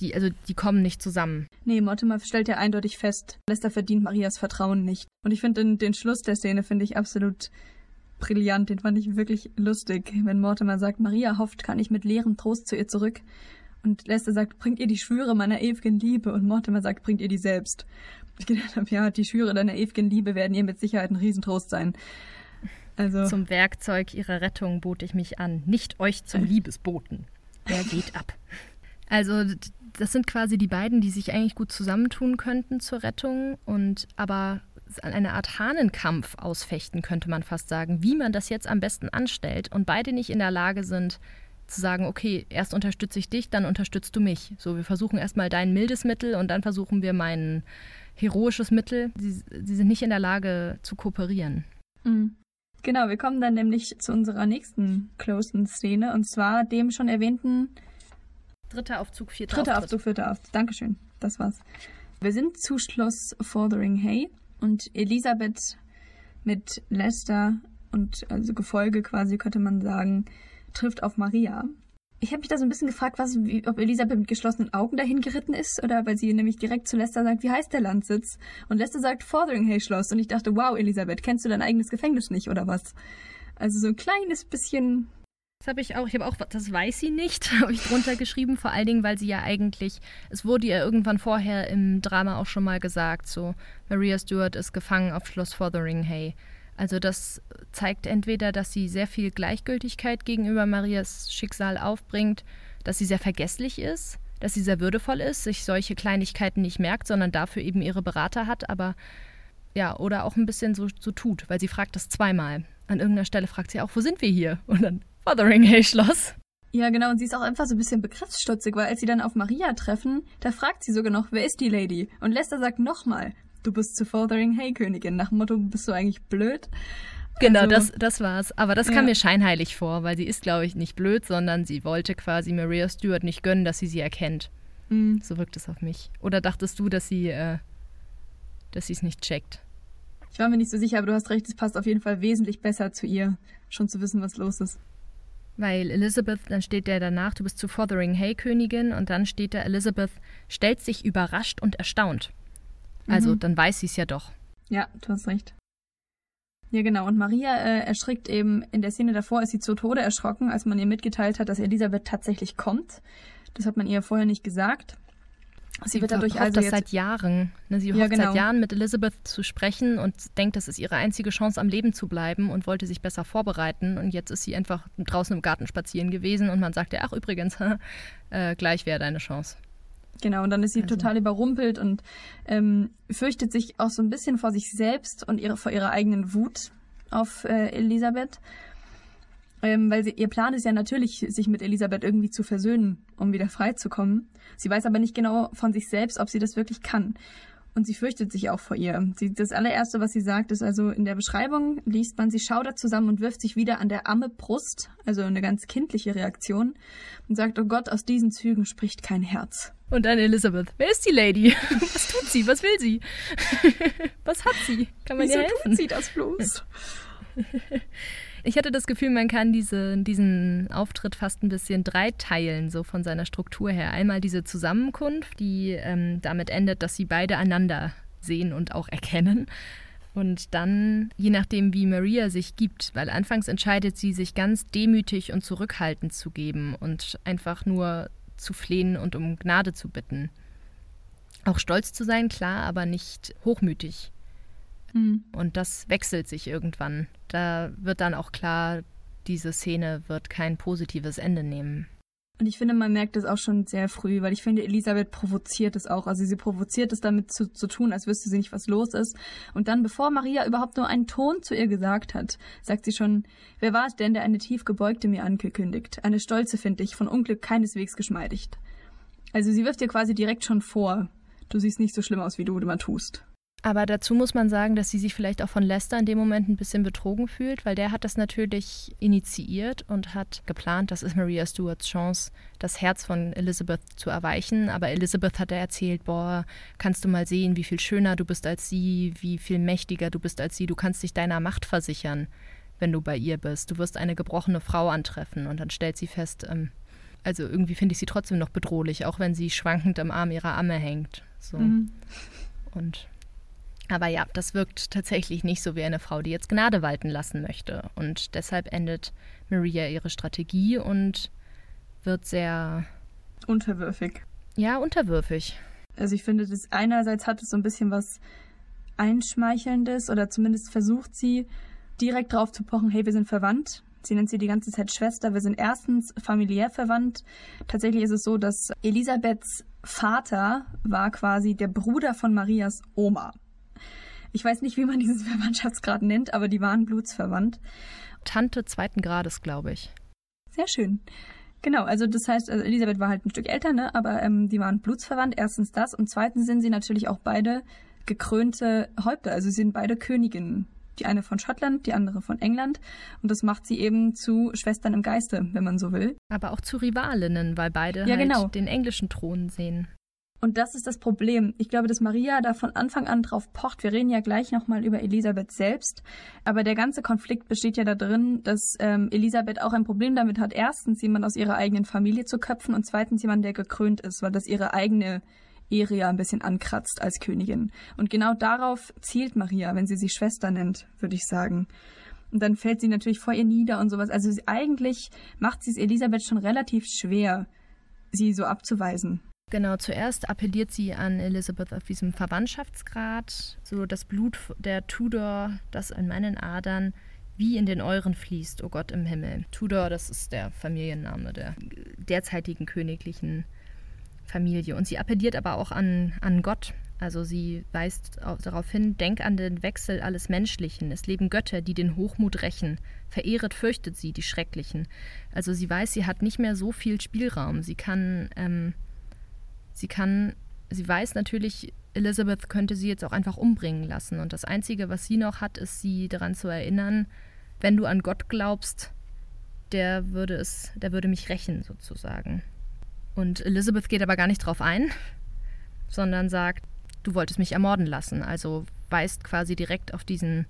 [SPEAKER 3] die, also die kommen nicht zusammen.
[SPEAKER 2] Nee, Mortimer stellt ja eindeutig fest, Lester verdient Marias Vertrauen nicht. Und ich finde den, den Schluss der Szene finde ich absolut brillant. Den fand ich wirklich lustig, wenn Mortimer sagt, Maria hofft, kann ich mit leerem Trost zu ihr zurück. Und Lester sagt, bringt ihr die Schwüre meiner ewigen Liebe. Und Mortimer sagt, bringt ihr die selbst. Ich gedacht habe, ja, die Schwüre deiner ewigen Liebe werden ihr mit Sicherheit ein Riesentrost sein.
[SPEAKER 3] Also zum Werkzeug ihrer Rettung bot ich mich an, nicht euch zum Liebesboten. Wer geht ab? Also das sind quasi die beiden, die sich eigentlich gut zusammentun könnten zur Rettung und aber eine Art Hahnenkampf ausfechten, könnte man fast sagen, wie man das jetzt am besten anstellt und beide nicht in der Lage sind zu sagen, okay, erst unterstütze ich dich, dann unterstützt du mich. So, wir versuchen erstmal dein mildes Mittel und dann versuchen wir mein heroisches Mittel. Sie, sie sind nicht in der Lage zu kooperieren.
[SPEAKER 2] Mhm. Genau, wir kommen dann nämlich zu unserer nächsten Closen-Szene und zwar dem schon erwähnten
[SPEAKER 3] Dritter Aufzug, vierter
[SPEAKER 2] Dritter Auftritt. Aufzug, vierter Aufzug. Dankeschön, das war's. Wir sind zu Schloss Fothering Hay und Elisabeth mit Lester und also Gefolge quasi könnte man sagen, trifft auf Maria. Ich habe mich da so ein bisschen gefragt, was, wie, ob Elisabeth mit geschlossenen Augen dahin geritten ist oder weil sie nämlich direkt zu Lester sagt, wie heißt der Landsitz? Und Lester sagt Fotheringham Schloss und ich dachte, wow, Elisabeth, kennst du dein eigenes Gefängnis nicht oder was? Also so ein kleines bisschen.
[SPEAKER 3] Das habe ich auch, ich habe auch, das weiß sie nicht, habe ich drunter geschrieben, vor allen Dingen, weil sie ja eigentlich, es wurde ja irgendwann vorher im Drama auch schon mal gesagt, so, Maria Stewart ist gefangen auf Schloss Fotheringham. Also das zeigt entweder, dass sie sehr viel Gleichgültigkeit gegenüber Marias Schicksal aufbringt, dass sie sehr vergesslich ist, dass sie sehr würdevoll ist, sich solche Kleinigkeiten nicht merkt, sondern dafür eben ihre Berater hat, aber ja, oder auch ein bisschen so, so tut, weil sie fragt das zweimal. An irgendeiner Stelle fragt sie auch, wo sind wir hier? Und dann Fotheringham Schloss.
[SPEAKER 2] Ja, genau, und sie ist auch einfach so ein bisschen begriffsstutzig, weil als sie dann auf Maria treffen, da fragt sie sogar noch, wer ist die Lady? Und Lester sagt nochmal, du bist zu Fotheringham Königin. Nach dem Motto, bist du eigentlich blöd?
[SPEAKER 3] Genau, also, das, das war's. Aber das ja. kam mir scheinheilig vor, weil sie ist, glaube ich, nicht blöd, sondern sie wollte quasi Maria Stewart nicht gönnen, dass sie sie erkennt. Mhm. So wirkt es auf mich. Oder dachtest du, dass sie äh, dass sie es nicht checkt?
[SPEAKER 2] Ich war mir nicht so sicher, aber du hast recht, es passt auf jeden Fall wesentlich besser zu ihr, schon zu wissen, was los ist.
[SPEAKER 3] Weil Elizabeth, dann steht der danach, du bist zu Fotheringham Königin und dann steht da, Elizabeth stellt sich überrascht und erstaunt. Also mhm. dann weiß sie es ja doch.
[SPEAKER 2] Ja, du hast recht. Ja, genau. Und Maria äh, erschrickt eben in der Szene davor, ist sie zu Tode erschrocken, als man ihr mitgeteilt hat, dass Elisabeth tatsächlich kommt. Das hat man ihr vorher nicht gesagt.
[SPEAKER 3] Sie, sie wird dadurch also das jetzt seit Jahren. Ne, sie ja, hofft genau. seit Jahren mit Elizabeth zu sprechen und denkt, das ist ihre einzige Chance am Leben zu bleiben und wollte sich besser vorbereiten. Und jetzt ist sie einfach draußen im Garten spazieren gewesen und man sagt ihr, ach übrigens, äh, gleich wäre deine Chance.
[SPEAKER 2] Genau, und dann ist sie also. total überrumpelt und ähm, fürchtet sich auch so ein bisschen vor sich selbst und ihre, vor ihrer eigenen Wut auf äh, Elisabeth. Ähm, weil sie, ihr Plan ist ja natürlich, sich mit Elisabeth irgendwie zu versöhnen, um wieder frei zu kommen. Sie weiß aber nicht genau von sich selbst, ob sie das wirklich kann. Und sie fürchtet sich auch vor ihr. Sie, das allererste, was sie sagt, ist also in der Beschreibung liest man, sie schaudert zusammen und wirft sich wieder an der amme Brust, also eine ganz kindliche Reaktion, und sagt, oh Gott, aus diesen Zügen spricht kein Herz.
[SPEAKER 3] Und dann Elizabeth, wer ist die Lady? Was tut sie? Was will sie? Was hat sie?
[SPEAKER 2] Kann man Wieso ihr helfen? tut sie das bloß?
[SPEAKER 3] Ich hatte das Gefühl, man kann diese, diesen Auftritt fast ein bisschen dreiteilen, so von seiner Struktur her. Einmal diese Zusammenkunft, die ähm, damit endet, dass sie beide einander sehen und auch erkennen. Und dann, je nachdem, wie Maria sich gibt, weil anfangs entscheidet sie, sich ganz demütig und zurückhaltend zu geben und einfach nur zu flehen und um Gnade zu bitten. Auch stolz zu sein, klar, aber nicht hochmütig. Mhm. Und das wechselt sich irgendwann. Da wird dann auch klar, diese Szene wird kein positives Ende nehmen.
[SPEAKER 2] Und ich finde, man merkt es auch schon sehr früh, weil ich finde, Elisabeth provoziert es auch. Also sie provoziert es damit zu, zu tun, als wüsste sie nicht, was los ist. Und dann, bevor Maria überhaupt nur einen Ton zu ihr gesagt hat, sagt sie schon, wer war es denn, der eine tief gebeugte mir angekündigt? Eine stolze, finde ich, von Unglück keineswegs geschmeidigt. Also sie wirft ihr quasi direkt schon vor, du siehst nicht so schlimm aus, wie du immer tust.
[SPEAKER 3] Aber dazu muss man sagen, dass sie sich vielleicht auch von Lester in dem Moment ein bisschen betrogen fühlt, weil der hat das natürlich initiiert und hat geplant, das ist Maria Stewarts Chance, das Herz von Elizabeth zu erweichen. Aber Elizabeth hat er erzählt, boah, kannst du mal sehen, wie viel schöner du bist als sie, wie viel mächtiger du bist als sie, du kannst dich deiner Macht versichern, wenn du bei ihr bist. Du wirst eine gebrochene Frau antreffen und dann stellt sie fest, ähm, also irgendwie finde ich sie trotzdem noch bedrohlich, auch wenn sie schwankend am Arm ihrer Amme hängt. So. Mhm. Und aber ja, das wirkt tatsächlich nicht so wie eine Frau, die jetzt Gnade walten lassen möchte. Und deshalb endet Maria ihre Strategie und wird sehr
[SPEAKER 2] unterwürfig.
[SPEAKER 3] Ja, unterwürfig.
[SPEAKER 2] Also ich finde, das einerseits hat es so ein bisschen was Einschmeichelndes oder zumindest versucht sie direkt drauf zu pochen, hey, wir sind verwandt. Sie nennt sie die ganze Zeit Schwester. Wir sind erstens familiär verwandt. Tatsächlich ist es so, dass Elisabeths Vater war quasi der Bruder von Marias Oma. Ich weiß nicht, wie man diesen Verwandtschaftsgrad nennt, aber die waren blutsverwandt.
[SPEAKER 3] Tante zweiten Grades, glaube ich.
[SPEAKER 2] Sehr schön. Genau, also das heißt, also Elisabeth war halt ein Stück älter, ne? aber ähm, die waren blutsverwandt. Erstens das und zweitens sind sie natürlich auch beide gekrönte Häupter. Also sie sind beide Königinnen. Die eine von Schottland, die andere von England. Und das macht sie eben zu Schwestern im Geiste, wenn man so will.
[SPEAKER 3] Aber auch zu Rivalinnen, weil beide ja, halt genau. den englischen Thron sehen.
[SPEAKER 2] Und das ist das Problem. Ich glaube, dass Maria da von Anfang an drauf pocht. Wir reden ja gleich nochmal über Elisabeth selbst. Aber der ganze Konflikt besteht ja darin, dass ähm, Elisabeth auch ein Problem damit hat, erstens jemand aus ihrer eigenen Familie zu köpfen und zweitens jemand, der gekrönt ist, weil das ihre eigene Ehre ja ein bisschen ankratzt als Königin. Und genau darauf zielt Maria, wenn sie sich Schwester nennt, würde ich sagen. Und dann fällt sie natürlich vor ihr nieder und sowas. Also sie, eigentlich macht sie es Elisabeth schon relativ schwer, sie so abzuweisen.
[SPEAKER 3] Genau, zuerst appelliert sie an Elizabeth auf diesem Verwandtschaftsgrad, so das Blut der Tudor, das in meinen Adern wie in den euren fließt, o oh Gott im Himmel. Tudor, das ist der Familienname der derzeitigen königlichen Familie. Und sie appelliert aber auch an, an Gott. Also sie weist darauf hin, denk an den Wechsel alles Menschlichen. Es leben Götter, die den Hochmut rächen. Verehret fürchtet sie, die Schrecklichen. Also sie weiß, sie hat nicht mehr so viel Spielraum. Sie kann ähm, Sie kann, sie weiß natürlich, Elizabeth könnte sie jetzt auch einfach umbringen lassen. Und das Einzige, was sie noch hat, ist sie daran zu erinnern, wenn du an Gott glaubst, der würde es, der würde mich rächen, sozusagen. Und Elizabeth geht aber gar nicht drauf ein, sondern sagt, du wolltest mich ermorden lassen. Also weist quasi direkt auf diesen,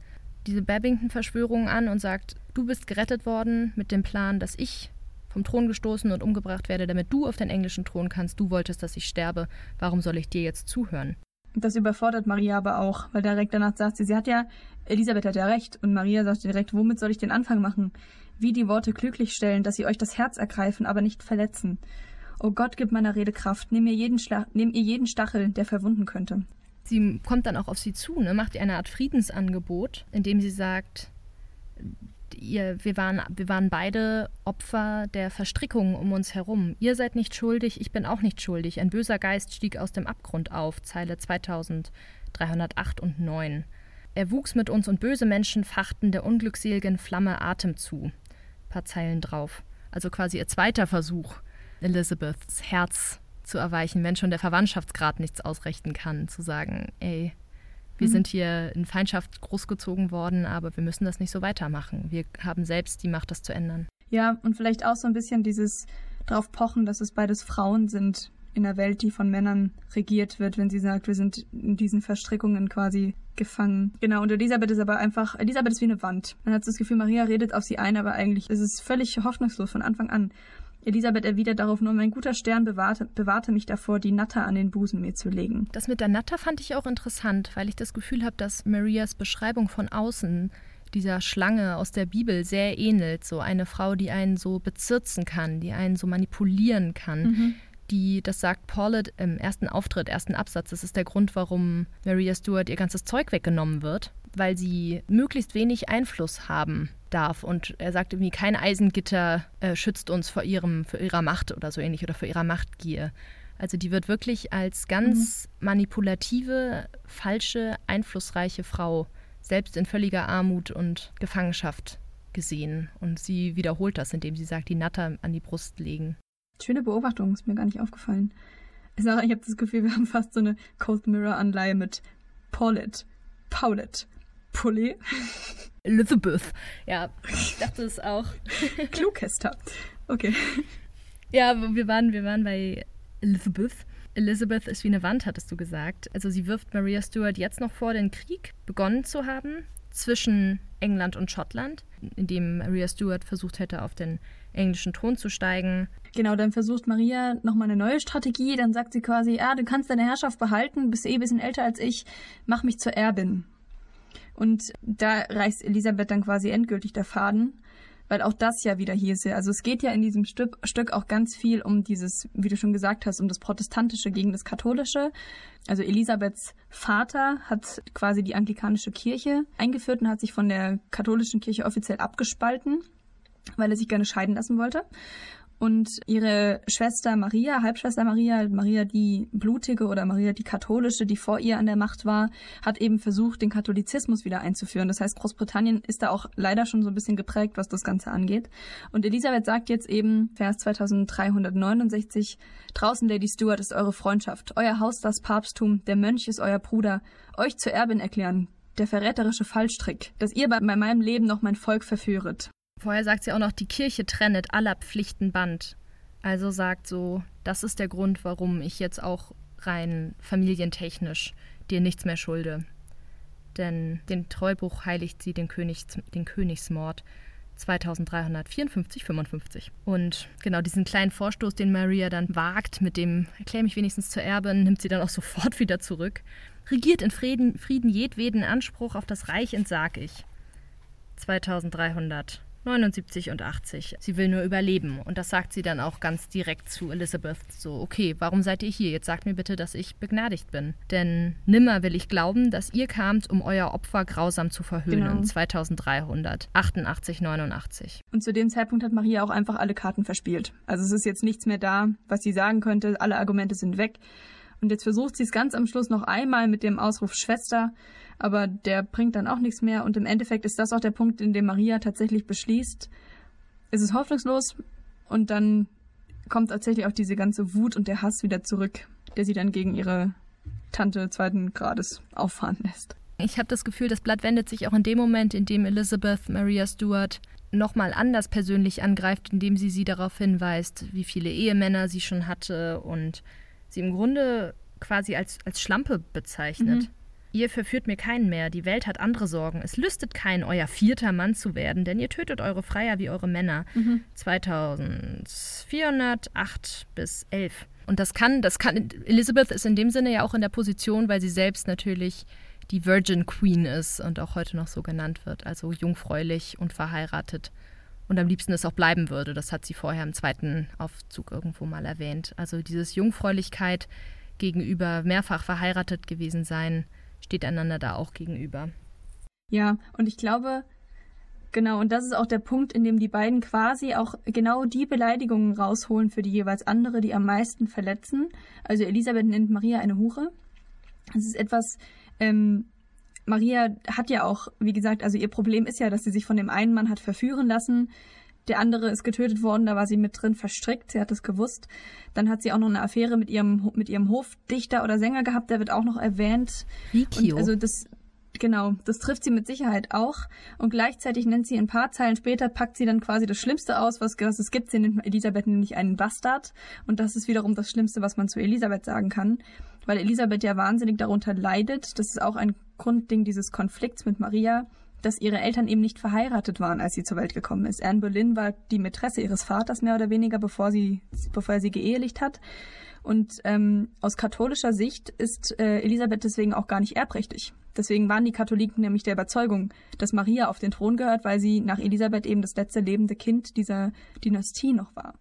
[SPEAKER 3] diese Babington-Verschwörung an und sagt, du bist gerettet worden mit dem Plan, dass ich vom Thron gestoßen und umgebracht werde, damit du auf den englischen Thron kannst. Du wolltest, dass ich sterbe. Warum soll ich dir jetzt zuhören?
[SPEAKER 2] Das überfordert Maria aber auch, weil direkt danach sagt sie, sie hat ja, Elisabeth hat ja recht. Und Maria sagt direkt, womit soll ich den Anfang machen? Wie die Worte glücklich stellen, dass sie euch das Herz ergreifen, aber nicht verletzen. O Gott, gib meiner Rede Kraft. Nimm, mir jeden nimm ihr jeden Stachel, der verwunden könnte.
[SPEAKER 3] Sie kommt dann auch auf sie zu, ne? macht ihr eine Art Friedensangebot, indem sie sagt, ihr, wir, waren, wir waren beide Opfer der Verstrickungen um uns herum. Ihr seid nicht schuldig, ich bin auch nicht schuldig. Ein böser Geist stieg aus dem Abgrund auf, Zeile 2308 und 9. Er wuchs mit uns und böse Menschen fachten der unglückseligen Flamme Atem zu. Paar Zeilen drauf. Also quasi ihr zweiter Versuch, Elizabeths Herz zu erweichen, wenn schon der Verwandtschaftsgrad nichts ausrichten kann, zu sagen, ey, wir mhm. sind hier in Feindschaft großgezogen worden, aber wir müssen das nicht so weitermachen. Wir haben selbst die Macht, das zu ändern.
[SPEAKER 2] Ja, und vielleicht auch so ein bisschen dieses drauf pochen, dass es beides Frauen sind in einer Welt, die von Männern regiert wird, wenn sie sagt, wir sind in diesen Verstrickungen quasi gefangen. Genau, und Elisabeth ist aber einfach, Elisabeth ist wie eine Wand. Man hat das Gefühl, Maria redet auf sie ein, aber eigentlich ist es völlig hoffnungslos von Anfang an. Elisabeth erwidert darauf nur, mein guter Stern bewahrte, bewahrte mich davor, die Natter an den Busen mir zu legen.
[SPEAKER 3] Das mit der Natter fand ich auch interessant, weil ich das Gefühl habe, dass Marias Beschreibung von außen dieser Schlange aus der Bibel sehr ähnelt. So eine Frau, die einen so bezirzen kann, die einen so manipulieren kann. Mhm. Die, das sagt Paulette im ersten Auftritt, ersten Absatz. Das ist der Grund, warum Maria Stuart ihr ganzes Zeug weggenommen wird, weil sie möglichst wenig Einfluss haben darf. Und er sagt irgendwie, kein Eisengitter äh, schützt uns vor ihrem, vor ihrer Macht oder so ähnlich oder vor ihrer Machtgier. Also die wird wirklich als ganz mhm. manipulative, falsche, einflussreiche Frau, selbst in völliger Armut und Gefangenschaft gesehen. Und sie wiederholt das, indem sie sagt, die Natter an die Brust legen.
[SPEAKER 2] Schöne Beobachtung, ist mir gar nicht aufgefallen. Ich, sage, ich habe das Gefühl, wir haben fast so eine Cold Mirror-Anleihe mit Paulette, Paulette, Pulli.
[SPEAKER 3] Elizabeth. Ja, ich dachte es auch.
[SPEAKER 2] Klugester. Okay.
[SPEAKER 3] Ja, wir waren, wir waren bei Elizabeth. Elizabeth ist wie eine Wand, hattest du gesagt. Also sie wirft Maria Stuart jetzt noch vor, den Krieg begonnen zu haben zwischen England und Schottland, in dem Maria Stuart versucht hätte, auf den englischen Thron zu steigen.
[SPEAKER 2] Genau, dann versucht Maria nochmal eine neue Strategie. Dann sagt sie quasi, ja, du kannst deine Herrschaft behalten, bist eh ein bisschen älter als ich, mach mich zur Erbin. Und da reißt Elisabeth dann quasi endgültig der Faden, weil auch das ja wieder hier ist. Also es geht ja in diesem Stück, Stück auch ganz viel um dieses, wie du schon gesagt hast, um das Protestantische gegen das Katholische. Also Elisabeths Vater hat quasi die anglikanische Kirche eingeführt und hat sich von der katholischen Kirche offiziell abgespalten, weil er sich gerne scheiden lassen wollte. Und ihre Schwester Maria, Halbschwester Maria, Maria die Blutige oder Maria die Katholische, die vor ihr an der Macht war, hat eben versucht, den Katholizismus wieder einzuführen. Das heißt, Großbritannien ist da auch leider schon so ein bisschen geprägt, was das Ganze angeht. Und Elisabeth sagt jetzt eben, Vers 2369, draußen Lady Stuart ist eure Freundschaft, euer Haus das Papsttum, der Mönch ist euer Bruder, euch zur Erbin erklären, der verräterische Fallstrick, dass ihr bei meinem Leben noch mein Volk verführet.
[SPEAKER 3] Vorher sagt sie auch noch, die Kirche trennet aller Pflichten Band. Also sagt so, das ist der Grund, warum ich jetzt auch rein familientechnisch dir nichts mehr schulde. Denn den Treubuch heiligt sie den, Königs, den Königsmord 2354, 55. Und genau diesen kleinen Vorstoß, den Maria dann wagt, mit dem erkläre mich wenigstens zur Erbin, nimmt sie dann auch sofort wieder zurück. Regiert in Frieden, Frieden jedweden Anspruch auf das Reich entsag ich. 2300. 79 und 80. Sie will nur überleben. Und das sagt sie dann auch ganz direkt zu Elizabeth. So, okay, warum seid ihr hier? Jetzt sagt mir bitte, dass ich begnadigt bin. Denn nimmer will ich glauben, dass ihr kamt, um euer Opfer grausam zu verhöhnen. Genau. 2300, 88, 89.
[SPEAKER 2] Und zu dem Zeitpunkt hat Maria auch einfach alle Karten verspielt. Also es ist jetzt nichts mehr da, was sie sagen könnte. Alle Argumente sind weg. Und jetzt versucht sie es ganz am Schluss noch einmal mit dem Ausruf Schwester aber der bringt dann auch nichts mehr und im Endeffekt ist das auch der Punkt, in dem Maria tatsächlich beschließt, es ist hoffnungslos und dann kommt tatsächlich auch diese ganze Wut und der Hass wieder zurück, der sie dann gegen ihre Tante zweiten Grades auffahren lässt.
[SPEAKER 3] Ich habe das Gefühl, das Blatt wendet sich auch in dem Moment, in dem Elizabeth Maria Stuart nochmal anders persönlich angreift, indem sie sie darauf hinweist, wie viele Ehemänner sie schon hatte und sie im Grunde quasi als, als Schlampe bezeichnet. Mhm. Ihr verführt mir keinen mehr, die Welt hat andere Sorgen. Es lüstet keinen, euer vierter Mann zu werden, denn ihr tötet eure Freier wie eure Männer. Mhm. 2408 bis 11. Und das kann, das kann, Elizabeth ist in dem Sinne ja auch in der Position, weil sie selbst natürlich die Virgin Queen ist und auch heute noch so genannt wird, also jungfräulich und verheiratet und am liebsten es auch bleiben würde. Das hat sie vorher im zweiten Aufzug irgendwo mal erwähnt. Also dieses Jungfräulichkeit gegenüber mehrfach verheiratet gewesen sein, steht einander da auch gegenüber.
[SPEAKER 2] Ja, und ich glaube, genau, und das ist auch der Punkt, in dem die beiden quasi auch genau die Beleidigungen rausholen für die jeweils andere, die am meisten verletzen. Also Elisabeth nennt Maria eine Hure. Das ist etwas, ähm, Maria hat ja auch, wie gesagt, also ihr Problem ist ja, dass sie sich von dem einen Mann hat verführen lassen. Der andere ist getötet worden, da war sie mit drin verstrickt, sie hat es gewusst. Dann hat sie auch noch eine Affäre mit ihrem, mit ihrem Hofdichter oder Sänger gehabt, der wird auch noch erwähnt.
[SPEAKER 3] Rikio.
[SPEAKER 2] Und also das, genau, das trifft sie mit Sicherheit auch. Und gleichzeitig nennt sie ein paar Zeilen später, packt sie dann quasi das Schlimmste aus, was, was es gibt. Sie nennt Elisabeth nämlich einen Bastard. Und das ist wiederum das Schlimmste, was man zu Elisabeth sagen kann. Weil Elisabeth ja wahnsinnig darunter leidet. Das ist auch ein Grundding dieses Konflikts mit Maria dass ihre Eltern eben nicht verheiratet waren, als sie zur Welt gekommen ist. Anne Boleyn war die Mätresse ihres Vaters mehr oder weniger, bevor sie, bevor er sie geehelicht hat. Und ähm, aus katholischer Sicht ist äh, Elisabeth deswegen auch gar nicht erbrechtlich. Deswegen waren die Katholiken nämlich der Überzeugung, dass Maria auf den Thron gehört, weil sie nach Elisabeth eben das letzte lebende Kind dieser Dynastie noch war.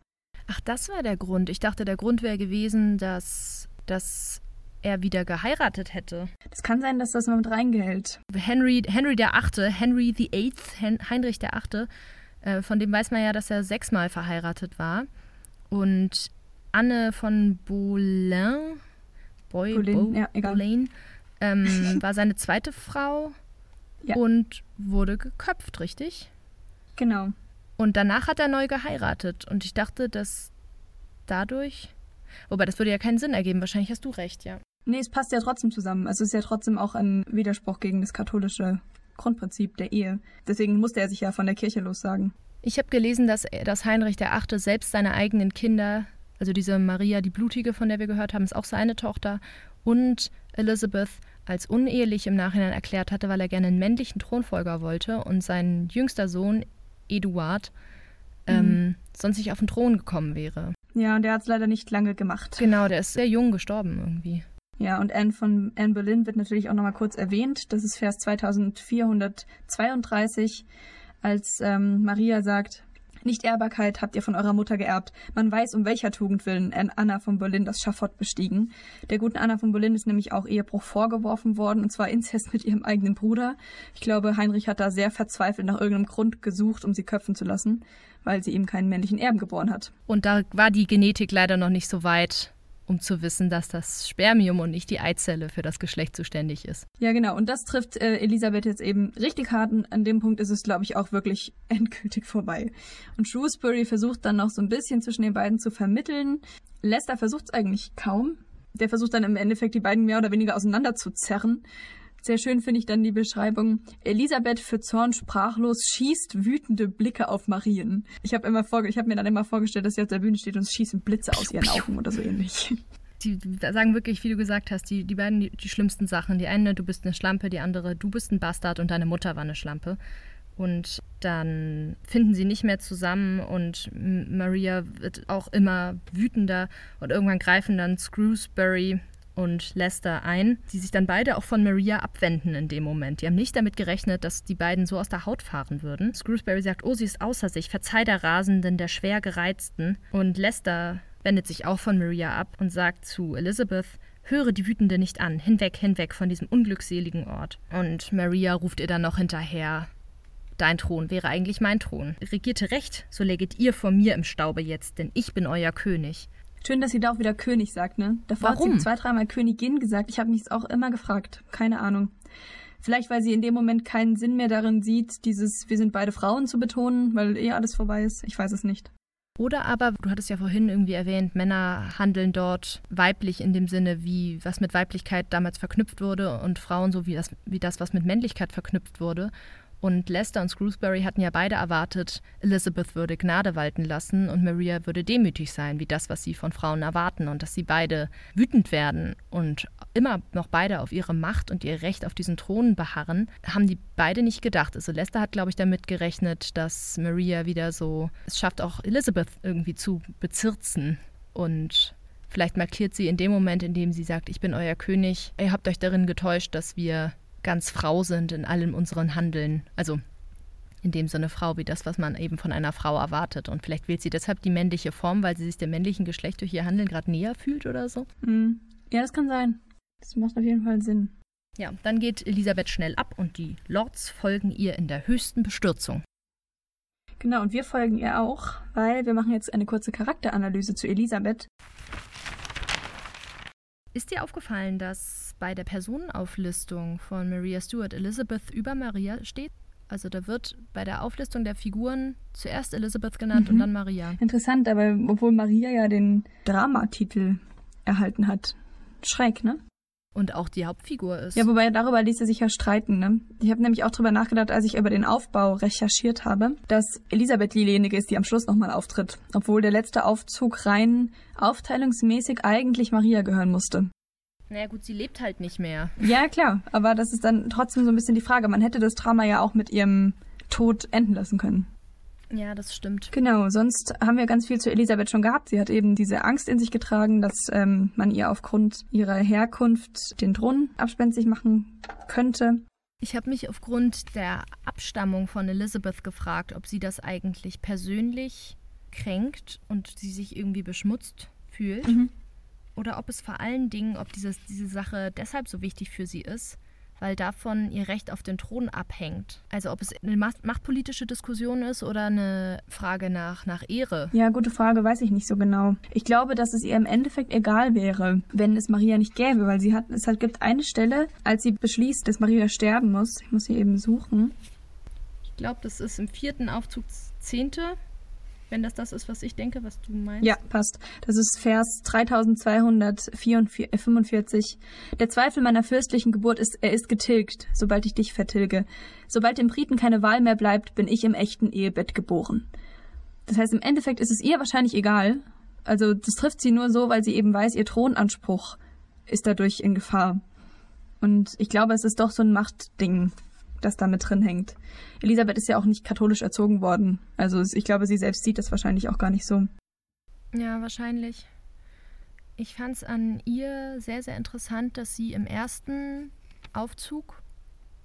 [SPEAKER 3] Ach, das war der Grund. Ich dachte, der Grund wäre gewesen, dass, dass er wieder geheiratet hätte.
[SPEAKER 2] Das kann sein, dass das mal mit reingehält.
[SPEAKER 3] Henry, Henry der Achte, Henry the Eighth, Heinrich der Achte, äh, von dem weiß man ja, dass er sechsmal verheiratet war. Und Anne von Boleyn, Boy,
[SPEAKER 2] Boleyn, Bo, ja,
[SPEAKER 3] Boleyn ähm, war seine zweite Frau ja. und wurde geköpft, richtig?
[SPEAKER 2] Genau.
[SPEAKER 3] Und danach hat er neu geheiratet. Und ich dachte, dass dadurch. Wobei, das würde ja keinen Sinn ergeben. Wahrscheinlich hast du recht, ja.
[SPEAKER 2] Nee, es passt ja trotzdem zusammen. Also es ist ja trotzdem auch ein Widerspruch gegen das katholische Grundprinzip der Ehe. Deswegen musste er sich ja von der Kirche lossagen.
[SPEAKER 3] Ich habe gelesen, dass, dass Heinrich der Achte selbst seine eigenen Kinder, also diese Maria die Blutige, von der wir gehört haben, ist auch seine Tochter, und Elizabeth als unehelich im Nachhinein erklärt hatte, weil er gerne einen männlichen Thronfolger wollte und sein jüngster Sohn, Eduard, ähm, sonst nicht auf den Thron gekommen wäre.
[SPEAKER 2] Ja, und der hat es leider nicht lange gemacht.
[SPEAKER 3] Genau, der ist sehr jung gestorben irgendwie.
[SPEAKER 2] Ja, und Anne von Anne Boleyn wird natürlich auch nochmal kurz erwähnt. Das ist Vers 2432, als ähm, Maria sagt, nicht Ehrbarkeit habt ihr von eurer Mutter geerbt. Man weiß, um welcher Tugend willen Anna von Boleyn das Schafott bestiegen. Der guten Anna von Boleyn ist nämlich auch Ehebruch vorgeworfen worden, und zwar Inzest mit ihrem eigenen Bruder. Ich glaube, Heinrich hat da sehr verzweifelt nach irgendeinem Grund gesucht, um sie köpfen zu lassen, weil sie ihm keinen männlichen Erben geboren hat.
[SPEAKER 3] Und da war die Genetik leider noch nicht so weit, um zu wissen, dass das Spermium und nicht die Eizelle für das Geschlecht zuständig ist.
[SPEAKER 2] Ja, genau. Und das trifft äh, Elisabeth jetzt eben richtig hart. Und an dem Punkt ist es, glaube ich, auch wirklich endgültig vorbei. Und Shrewsbury versucht dann noch so ein bisschen zwischen den beiden zu vermitteln. Lester versucht es eigentlich kaum. Der versucht dann im Endeffekt die beiden mehr oder weniger auseinanderzuzerren. Sehr schön finde ich dann die Beschreibung. Elisabeth für Zorn sprachlos schießt wütende Blicke auf Marien. Ich habe immer vorge ich habe mir dann immer vorgestellt, dass sie auf der Bühne steht und schießen Blitze aus ihren Augen oder so ähnlich.
[SPEAKER 3] Die sagen wirklich, wie du gesagt hast, die, die beiden die, die schlimmsten Sachen. Die eine, du bist eine Schlampe, die andere, du bist ein Bastard und deine Mutter war eine Schlampe. Und dann finden sie nicht mehr zusammen und Maria wird auch immer wütender und irgendwann greifen dann Screwsbury und Lester ein, die sich dann beide auch von Maria abwenden in dem Moment. Die haben nicht damit gerechnet, dass die beiden so aus der Haut fahren würden. Screwsbury sagt, oh, sie ist außer sich, verzeih der Rasenden, der schwer gereizten. Und Lester wendet sich auch von Maria ab und sagt zu Elizabeth, höre die Wütende nicht an, hinweg, hinweg von diesem unglückseligen Ort. Und Maria ruft ihr dann noch hinterher, Dein Thron wäre eigentlich mein Thron. Regierte recht, so läget ihr vor mir im Staube jetzt, denn ich bin euer König.
[SPEAKER 2] Schön, dass sie da auch wieder König sagt, ne? Davor
[SPEAKER 3] Warum?
[SPEAKER 2] hat sie zwei, dreimal Königin gesagt. Ich habe mich auch immer gefragt. Keine Ahnung. Vielleicht, weil sie in dem Moment keinen Sinn mehr darin sieht, dieses Wir sind beide Frauen zu betonen, weil eh alles vorbei ist. Ich weiß es nicht.
[SPEAKER 3] Oder aber, du hattest ja vorhin irgendwie erwähnt, Männer handeln dort weiblich in dem Sinne, wie was mit Weiblichkeit damals verknüpft wurde und Frauen so wie das, wie das was mit Männlichkeit verknüpft wurde. Und Lester und Screwsbury hatten ja beide erwartet, Elizabeth würde Gnade walten lassen und Maria würde demütig sein, wie das, was sie von Frauen erwarten, und dass sie beide wütend werden und immer noch beide auf ihre Macht und ihr Recht auf diesen Thron beharren, haben die beide nicht gedacht. Also Lester hat, glaube ich, damit gerechnet, dass Maria wieder so es schafft, auch Elizabeth irgendwie zu bezirzen und Vielleicht markiert sie in dem Moment, in dem sie sagt, ich bin euer König, ihr habt euch darin getäuscht, dass wir ganz Frau sind in allem unseren Handeln. Also in dem Sinne Frau, wie das, was man eben von einer Frau erwartet. Und vielleicht wählt sie deshalb die männliche Form, weil sie sich dem männlichen Geschlecht durch ihr Handeln gerade näher fühlt oder so.
[SPEAKER 2] Mhm. Ja, das kann sein. Das macht auf jeden Fall Sinn.
[SPEAKER 3] Ja, dann geht Elisabeth schnell ab und die Lords folgen ihr in der höchsten Bestürzung.
[SPEAKER 2] Genau, und wir folgen ihr auch, weil wir machen jetzt eine kurze Charakteranalyse zu Elisabeth.
[SPEAKER 3] Ist dir aufgefallen, dass bei der Personenauflistung von Maria Stuart Elizabeth über Maria steht? Also da wird bei der Auflistung der Figuren zuerst Elizabeth genannt
[SPEAKER 2] Mhm.
[SPEAKER 3] und dann Maria.
[SPEAKER 2] Interessant, aber obwohl Maria ja den Dramatitel erhalten hat. Schräg, ne?
[SPEAKER 3] Und auch die Hauptfigur ist.
[SPEAKER 2] Ja, wobei darüber ließe sich ja streiten, ne? Ich habe nämlich auch drüber nachgedacht, als ich über den Aufbau recherchiert habe, dass Elisabeth diejenige ist, die am Schluss nochmal auftritt. Obwohl der letzte Aufzug rein aufteilungsmäßig eigentlich Maria gehören musste.
[SPEAKER 3] naja gut, sie lebt halt nicht mehr.
[SPEAKER 2] Ja, klar, aber das ist dann trotzdem so ein bisschen die Frage. Man hätte das Drama ja auch mit ihrem Tod enden lassen können.
[SPEAKER 3] Ja, das stimmt.
[SPEAKER 2] Genau, sonst haben wir ganz viel zu Elisabeth schon gehabt. Sie hat eben diese Angst in sich getragen, dass ähm, man ihr aufgrund ihrer Herkunft den Thron abspenstig machen könnte.
[SPEAKER 3] Ich habe mich aufgrund der Abstammung von Elizabeth gefragt, ob sie das eigentlich persönlich kränkt und sie sich irgendwie beschmutzt fühlt.
[SPEAKER 2] Mhm.
[SPEAKER 3] Oder ob es vor allen Dingen, ob dieses, diese Sache deshalb so wichtig für sie ist, weil davon ihr Recht auf den Thron abhängt. Also ob es eine macht- machtpolitische Diskussion ist oder eine Frage nach, nach Ehre.
[SPEAKER 2] Ja, gute Frage, weiß ich nicht so genau. Ich glaube, dass es ihr im Endeffekt egal wäre, wenn es Maria nicht gäbe, weil sie hat, es halt gibt eine Stelle, als sie beschließt, dass Maria sterben muss. Ich muss sie eben suchen.
[SPEAKER 3] Ich glaube, das ist im vierten Aufzug Zehnte, wenn das das ist, was ich denke, was du meinst.
[SPEAKER 2] Ja, passt. Das ist Vers 3245. Der Zweifel meiner fürstlichen Geburt ist, er ist getilgt, sobald ich dich vertilge. Sobald dem Briten keine Wahl mehr bleibt, bin ich im echten Ehebett geboren. Das heißt, im Endeffekt ist es ihr wahrscheinlich egal. Also, das trifft sie nur so, weil sie eben weiß, ihr Thronanspruch ist dadurch in Gefahr. Und ich glaube, es ist doch so ein Machtding. Das da mit drin hängt. Elisabeth ist ja auch nicht katholisch erzogen worden. Also ich glaube, sie selbst sieht das wahrscheinlich auch gar nicht so.
[SPEAKER 3] Ja, wahrscheinlich. Ich fand es an ihr sehr, sehr interessant, dass sie im ersten Aufzug,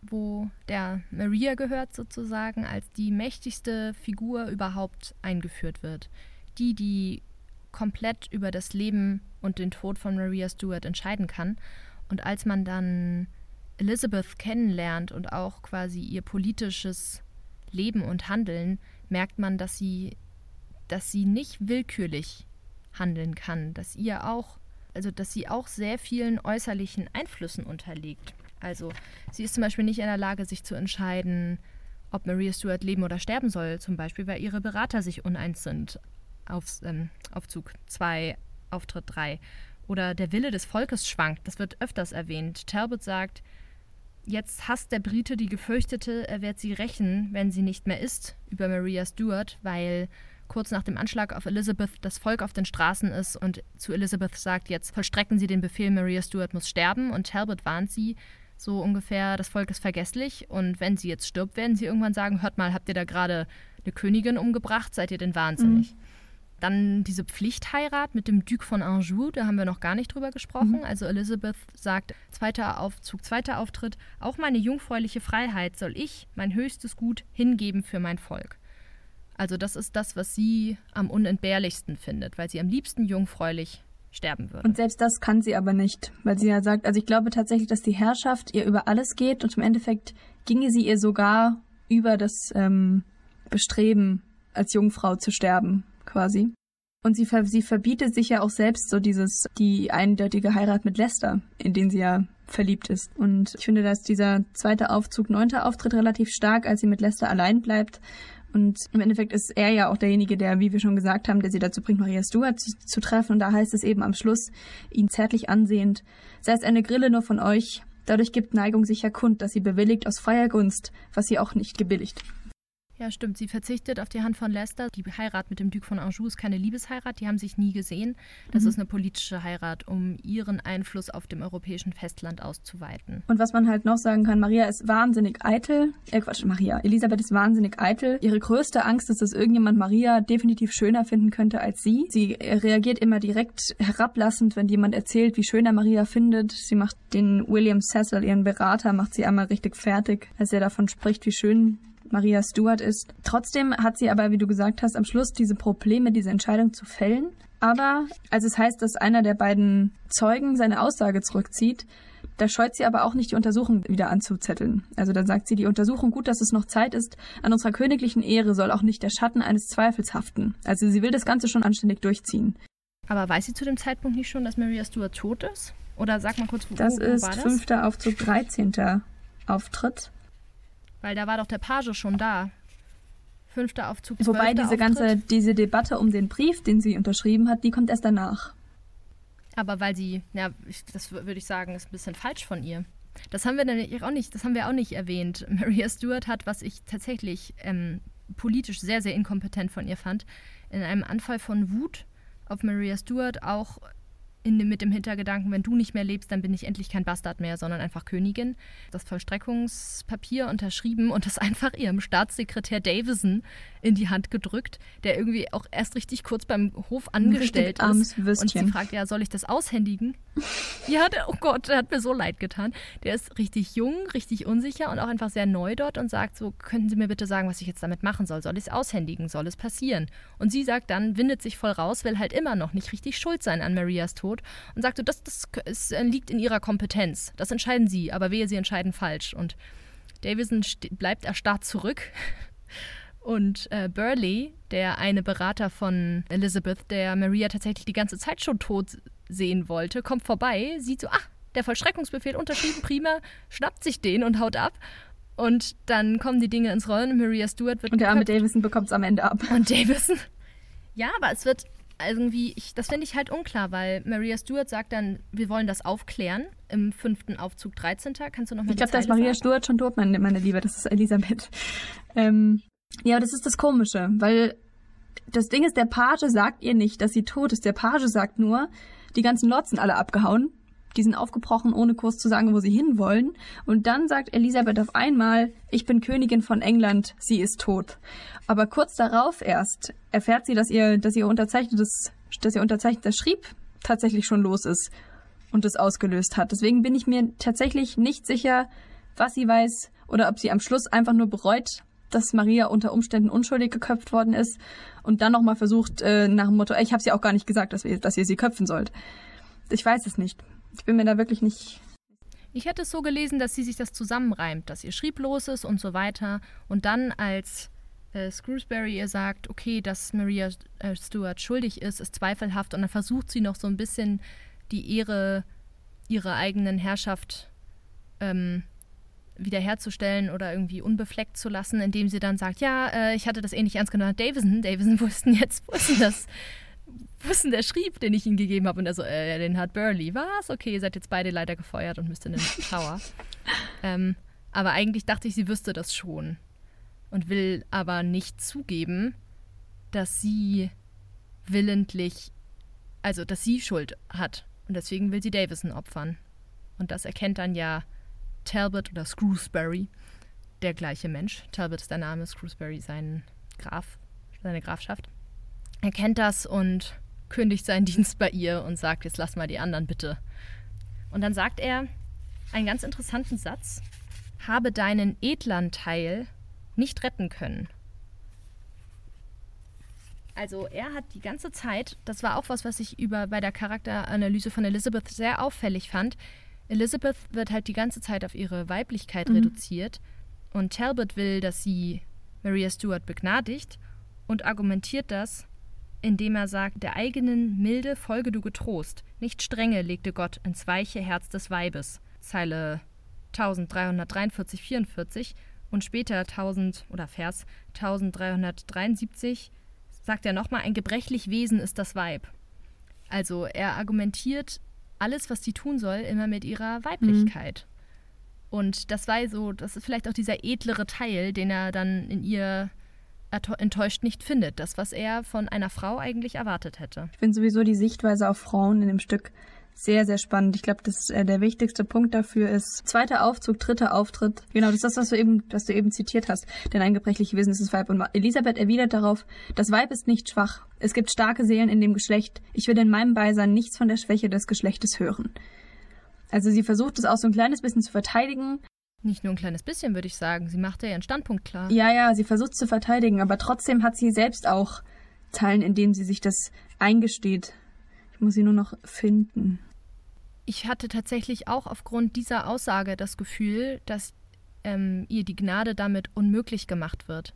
[SPEAKER 3] wo der Maria gehört sozusagen, als die mächtigste Figur überhaupt eingeführt wird. Die, die komplett über das Leben und den Tod von Maria Stuart entscheiden kann. Und als man dann Elizabeth kennenlernt und auch quasi ihr politisches Leben und Handeln, merkt man, dass sie, dass sie nicht willkürlich handeln kann, dass ihr auch, also dass sie auch sehr vielen äußerlichen Einflüssen unterliegt. Also sie ist zum Beispiel nicht in der Lage, sich zu entscheiden, ob Maria Stuart leben oder sterben soll, zum Beispiel, weil ihre Berater sich uneins sind. Auf, ähm, Aufzug 2, Auftritt 3. Oder der Wille des Volkes schwankt, das wird öfters erwähnt. Talbot sagt, Jetzt hasst der Brite die Gefürchtete, er wird sie rächen, wenn sie nicht mehr ist, über Maria Stuart, weil kurz nach dem Anschlag auf Elizabeth das Volk auf den Straßen ist und zu Elizabeth sagt, jetzt vollstrecken Sie den Befehl, Maria Stuart muss sterben und Talbot warnt sie, so ungefähr, das Volk ist vergesslich und wenn sie jetzt stirbt, werden sie irgendwann sagen, hört mal, habt ihr da gerade eine Königin umgebracht, seid ihr denn wahnsinnig? Mhm. Dann diese Pflichtheirat mit dem Duke von Anjou, da haben wir noch gar nicht drüber gesprochen. Mhm. Also Elizabeth sagt, zweiter Aufzug, zweiter Auftritt, auch meine jungfräuliche Freiheit soll ich, mein höchstes Gut, hingeben für mein Volk. Also das ist das, was sie am unentbehrlichsten findet, weil sie am liebsten jungfräulich sterben würde.
[SPEAKER 2] Und selbst das kann sie aber nicht, weil sie ja sagt, also ich glaube tatsächlich, dass die Herrschaft ihr über alles geht und im Endeffekt ginge sie ihr sogar über das ähm, Bestreben, als Jungfrau zu sterben quasi. Und sie, sie verbietet sich ja auch selbst so dieses, die eindeutige Heirat mit Lester, in den sie ja verliebt ist. Und ich finde, dass dieser zweite Aufzug, neunter Auftritt relativ stark, als sie mit Lester allein bleibt. Und im Endeffekt ist er ja auch derjenige, der, wie wir schon gesagt haben, der sie dazu bringt, Maria Stuart zu, zu treffen. Und da heißt es eben am Schluss, ihn zärtlich ansehend, sei es eine Grille nur von euch, dadurch gibt Neigung sicher kund, dass sie bewilligt aus freier Gunst, was sie auch nicht gebilligt.
[SPEAKER 3] Ja, stimmt. Sie verzichtet auf die Hand von Leicester. Die Heirat mit dem Duke von Anjou ist keine Liebesheirat. Die haben sich nie gesehen. Das mhm. ist eine politische Heirat, um ihren Einfluss auf dem europäischen Festland auszuweiten.
[SPEAKER 2] Und was man halt noch sagen kann, Maria ist wahnsinnig eitel. Äh, Quatsch, Maria. Elisabeth ist wahnsinnig eitel. Ihre größte Angst ist, dass irgendjemand Maria definitiv schöner finden könnte als sie. Sie reagiert immer direkt herablassend, wenn jemand erzählt, wie schön er Maria findet. Sie macht den William Cecil, ihren Berater, macht sie einmal richtig fertig, als er davon spricht, wie schön Maria Stuart ist. Trotzdem hat sie aber, wie du gesagt hast, am Schluss diese Probleme, diese Entscheidung zu fällen. Aber als es heißt, dass einer der beiden Zeugen seine Aussage zurückzieht, da scheut sie aber auch nicht, die Untersuchung wieder anzuzetteln. Also dann sagt sie, die Untersuchung, gut, dass es noch Zeit ist, an unserer königlichen Ehre soll auch nicht der Schatten eines Zweifels haften. Also sie will das Ganze schon anständig durchziehen.
[SPEAKER 3] Aber weiß sie zu dem Zeitpunkt nicht schon, dass Maria Stuart tot ist? Oder sag mal kurz, wo,
[SPEAKER 2] das
[SPEAKER 3] wo,
[SPEAKER 2] ist
[SPEAKER 3] war das?
[SPEAKER 2] fünfter Aufzug, 13. Auftritt.
[SPEAKER 3] Weil da war doch der Page schon da. Fünfter Aufzug.
[SPEAKER 2] Wobei diese
[SPEAKER 3] Auftritt.
[SPEAKER 2] ganze diese Debatte um den Brief, den sie unterschrieben hat, die kommt erst danach.
[SPEAKER 3] Aber weil sie, ja, ich, das würde ich sagen, ist ein bisschen falsch von ihr. Das haben wir nämlich auch nicht, das haben wir auch nicht erwähnt. Maria Stuart hat, was ich tatsächlich ähm, politisch sehr, sehr inkompetent von ihr fand, in einem Anfall von Wut auf Maria Stuart auch in, mit dem Hintergedanken, wenn du nicht mehr lebst, dann bin ich endlich kein Bastard mehr, sondern einfach Königin. Das Vollstreckungspapier unterschrieben und das einfach ihrem Staatssekretär Davison in die Hand gedrückt, der irgendwie auch erst richtig kurz beim Hof angestellt ist. Und sie fragt, ja, soll ich das aushändigen? ja, der, oh Gott, der hat mir so leid getan. Der ist richtig jung, richtig unsicher und auch einfach sehr neu dort und sagt so, könnten Sie mir bitte sagen, was ich jetzt damit machen soll? Soll ich es aushändigen? Soll es passieren? Und sie sagt dann, windet sich voll raus, will halt immer noch nicht richtig schuld sein an Marias Tod und sagte, das, das, das äh, liegt in ihrer Kompetenz. Das entscheiden sie, aber wehe, sie entscheiden falsch. Und Davison bleibt erstarrt zurück. Und äh, Burley, der eine Berater von Elizabeth, der Maria tatsächlich die ganze Zeit schon tot sehen wollte, kommt vorbei, sieht so, ach, der Vollstreckungsbefehl unterschrieben, prima, schnappt sich den und haut ab. Und dann kommen die Dinge ins Rollen. Maria Stewart wird.
[SPEAKER 2] Und der arme Davison bekommt es am Ende ab.
[SPEAKER 3] Und Davison. Ja, aber es wird irgendwie, ich, das finde ich halt unklar, weil Maria Stewart sagt dann, wir wollen das aufklären im fünften Aufzug 13. Kannst du noch mal
[SPEAKER 2] Ich glaube, da ist Maria sagen? Stewart schon tot, meine, meine Liebe. Das ist Elisabeth. Ähm, ja, das ist das Komische, weil das Ding ist, der Page sagt ihr nicht, dass sie tot ist. Der Page sagt nur, die ganzen Lords sind alle abgehauen. Die sind aufgebrochen, ohne kurz zu sagen, wo sie hinwollen. Und dann sagt Elisabeth auf einmal, ich bin Königin von England, sie ist tot. Aber kurz darauf erst erfährt sie, dass ihr, dass ihr unterzeichnetes, dass ihr unterzeichneter Schrieb tatsächlich schon los ist und es ausgelöst hat. Deswegen bin ich mir tatsächlich nicht sicher, was sie weiß oder ob sie am Schluss einfach nur bereut, dass Maria unter Umständen unschuldig geköpft worden ist und dann nochmal versucht äh, nach dem Motto, ich habe sie auch gar nicht gesagt, dass, wir, dass ihr sie köpfen sollt. Ich weiß es nicht. Ich bin mir da wirklich nicht.
[SPEAKER 3] Ich hätte es so gelesen, dass sie sich das zusammenreimt, dass ihr Schrieb los ist und so weiter. Und dann, als äh, Screwsbury ihr sagt, okay, dass Maria äh, Stuart schuldig ist, ist zweifelhaft. Und dann versucht sie noch so ein bisschen die Ehre ihrer eigenen Herrschaft ähm, wiederherzustellen oder irgendwie unbefleckt zu lassen, indem sie dann sagt, ja, äh, ich hatte das eh nicht ernst genommen. Davison, Davison wussten jetzt, wussten das, wussten der schrieb, den ich ihnen gegeben habe. Und er so, äh, den hat Burley. Was? Okay, ihr seid jetzt beide leider gefeuert und müsst in den Tower. ähm, aber eigentlich dachte ich, sie wüsste das schon. Und will aber nicht zugeben, dass sie willentlich, also dass sie Schuld hat. Und deswegen will sie Davison opfern. Und das erkennt dann ja Talbot oder Screwsbury, der gleiche Mensch. Talbot ist der Name, Screwsbury sein Graf, seine Grafschaft. Er kennt das und kündigt seinen Dienst bei ihr und sagt, jetzt lass mal die anderen bitte. Und dann sagt er einen ganz interessanten Satz, habe deinen edlern Teil nicht retten können. Also er hat die ganze Zeit, das war auch was, was ich über bei der Charakteranalyse von Elizabeth sehr auffällig fand, Elizabeth wird halt die ganze Zeit auf ihre Weiblichkeit mhm. reduziert und Talbot will, dass sie Maria Stuart begnadigt und argumentiert das, indem er sagt, der eigenen Milde folge du getrost, nicht strenge legte Gott ins weiche Herz des Weibes. Zeile 1343, 44 und später 1000 oder Vers 1373 sagt er nochmal, ein gebrechlich Wesen ist das Weib. Also er argumentiert alles, was sie tun soll, immer mit ihrer Weiblichkeit. Mhm. Und das war so, das ist vielleicht auch dieser edlere Teil, den er dann in ihr enttäuscht nicht findet. Das, was er von einer Frau eigentlich erwartet hätte.
[SPEAKER 2] Ich finde sowieso die Sichtweise auf Frauen in dem Stück sehr, sehr spannend. Ich glaube, dass äh, der wichtigste Punkt dafür ist zweiter Aufzug, dritter Auftritt. Genau, das ist das, was du eben, was du eben zitiert hast. Denn ein gebrechliches Wesen ist das Weib. Und Elisabeth erwidert darauf, das Weib ist nicht schwach. Es gibt starke Seelen in dem Geschlecht. Ich will in meinem Beisein nichts von der Schwäche des Geschlechtes hören. Also sie versucht es auch so ein kleines bisschen zu verteidigen.
[SPEAKER 3] Nicht nur ein kleines bisschen, würde ich sagen. Sie macht ja ihren Standpunkt klar.
[SPEAKER 2] Ja, ja, sie versucht es zu verteidigen, aber trotzdem hat sie selbst auch Teilen, in denen sie sich das eingesteht. Muss sie nur noch finden.
[SPEAKER 3] Ich hatte tatsächlich auch aufgrund dieser Aussage das Gefühl, dass ähm, ihr die Gnade damit unmöglich gemacht wird.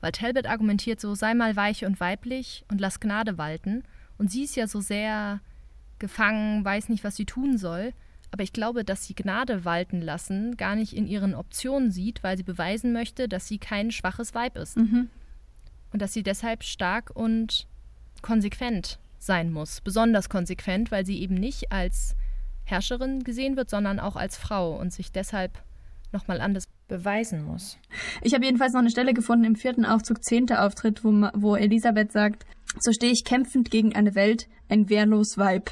[SPEAKER 3] Weil Talbot argumentiert so, sei mal weich und weiblich und lass Gnade walten. Und sie ist ja so sehr gefangen, weiß nicht, was sie tun soll. Aber ich glaube, dass sie Gnade walten lassen gar nicht in ihren Optionen sieht, weil sie beweisen möchte, dass sie kein schwaches Weib ist. Mhm. Und dass sie deshalb stark und konsequent sein muss, besonders konsequent, weil sie eben nicht als Herrscherin gesehen wird, sondern auch als Frau und sich deshalb nochmal anders beweisen muss.
[SPEAKER 2] Ich habe jedenfalls noch eine Stelle gefunden im vierten Aufzug, zehnter Auftritt, wo, wo Elisabeth sagt, so stehe ich kämpfend gegen eine Welt, ein wehrlos Weib.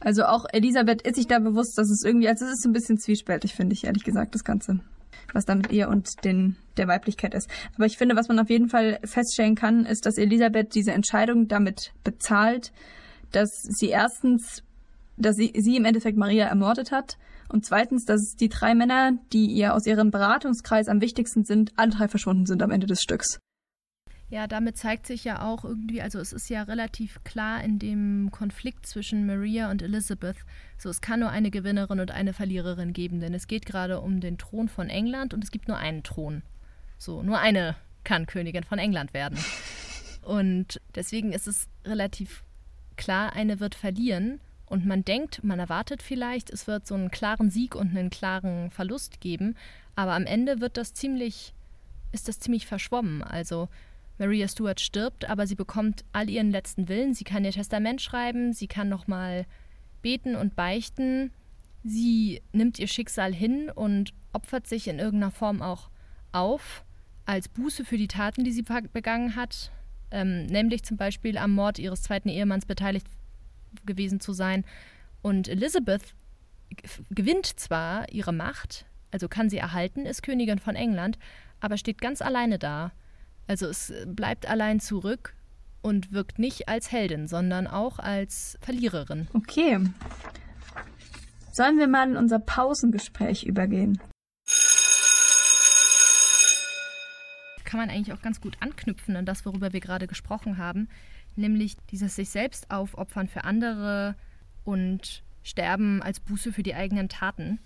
[SPEAKER 2] Also auch Elisabeth ist sich da bewusst, dass es irgendwie, also es ist ein bisschen zwiespältig, finde ich, ehrlich gesagt, das Ganze. Was da mit ihr und den, der Weiblichkeit ist. Aber ich finde, was man auf jeden Fall feststellen kann, ist, dass Elisabeth diese Entscheidung damit bezahlt, dass sie erstens, dass sie, sie im Endeffekt Maria ermordet hat und zweitens, dass die drei Männer, die ihr aus ihrem Beratungskreis am wichtigsten sind, alle drei verschwunden sind am Ende des Stücks.
[SPEAKER 3] Ja, damit zeigt sich ja auch irgendwie, also es ist ja relativ klar in dem Konflikt zwischen Maria und Elizabeth, so es kann nur eine Gewinnerin und eine Verliererin geben, denn es geht gerade um den Thron von England und es gibt nur einen Thron. So, nur eine kann Königin von England werden. Und deswegen ist es relativ klar, eine wird verlieren. Und man denkt, man erwartet vielleicht, es wird so einen klaren Sieg und einen klaren Verlust geben, aber am Ende wird das ziemlich, ist das ziemlich verschwommen. Also Maria Stuart stirbt, aber sie bekommt all ihren letzten Willen. Sie kann ihr Testament schreiben, sie kann nochmal beten und beichten. Sie nimmt ihr Schicksal hin und opfert sich in irgendeiner Form auch auf, als Buße für die Taten, die sie begangen hat, ähm, nämlich zum Beispiel am Mord ihres zweiten Ehemanns beteiligt gewesen zu sein. Und Elizabeth gewinnt zwar ihre Macht, also kann sie erhalten, ist Königin von England, aber steht ganz alleine da. Also es bleibt allein zurück und wirkt nicht als Heldin, sondern auch als Verliererin.
[SPEAKER 2] Okay. Sollen wir mal in unser Pausengespräch übergehen?
[SPEAKER 3] Kann man eigentlich auch ganz gut anknüpfen an das, worüber wir gerade gesprochen haben, nämlich dieses sich selbst aufopfern für andere und sterben als Buße für die eigenen Taten.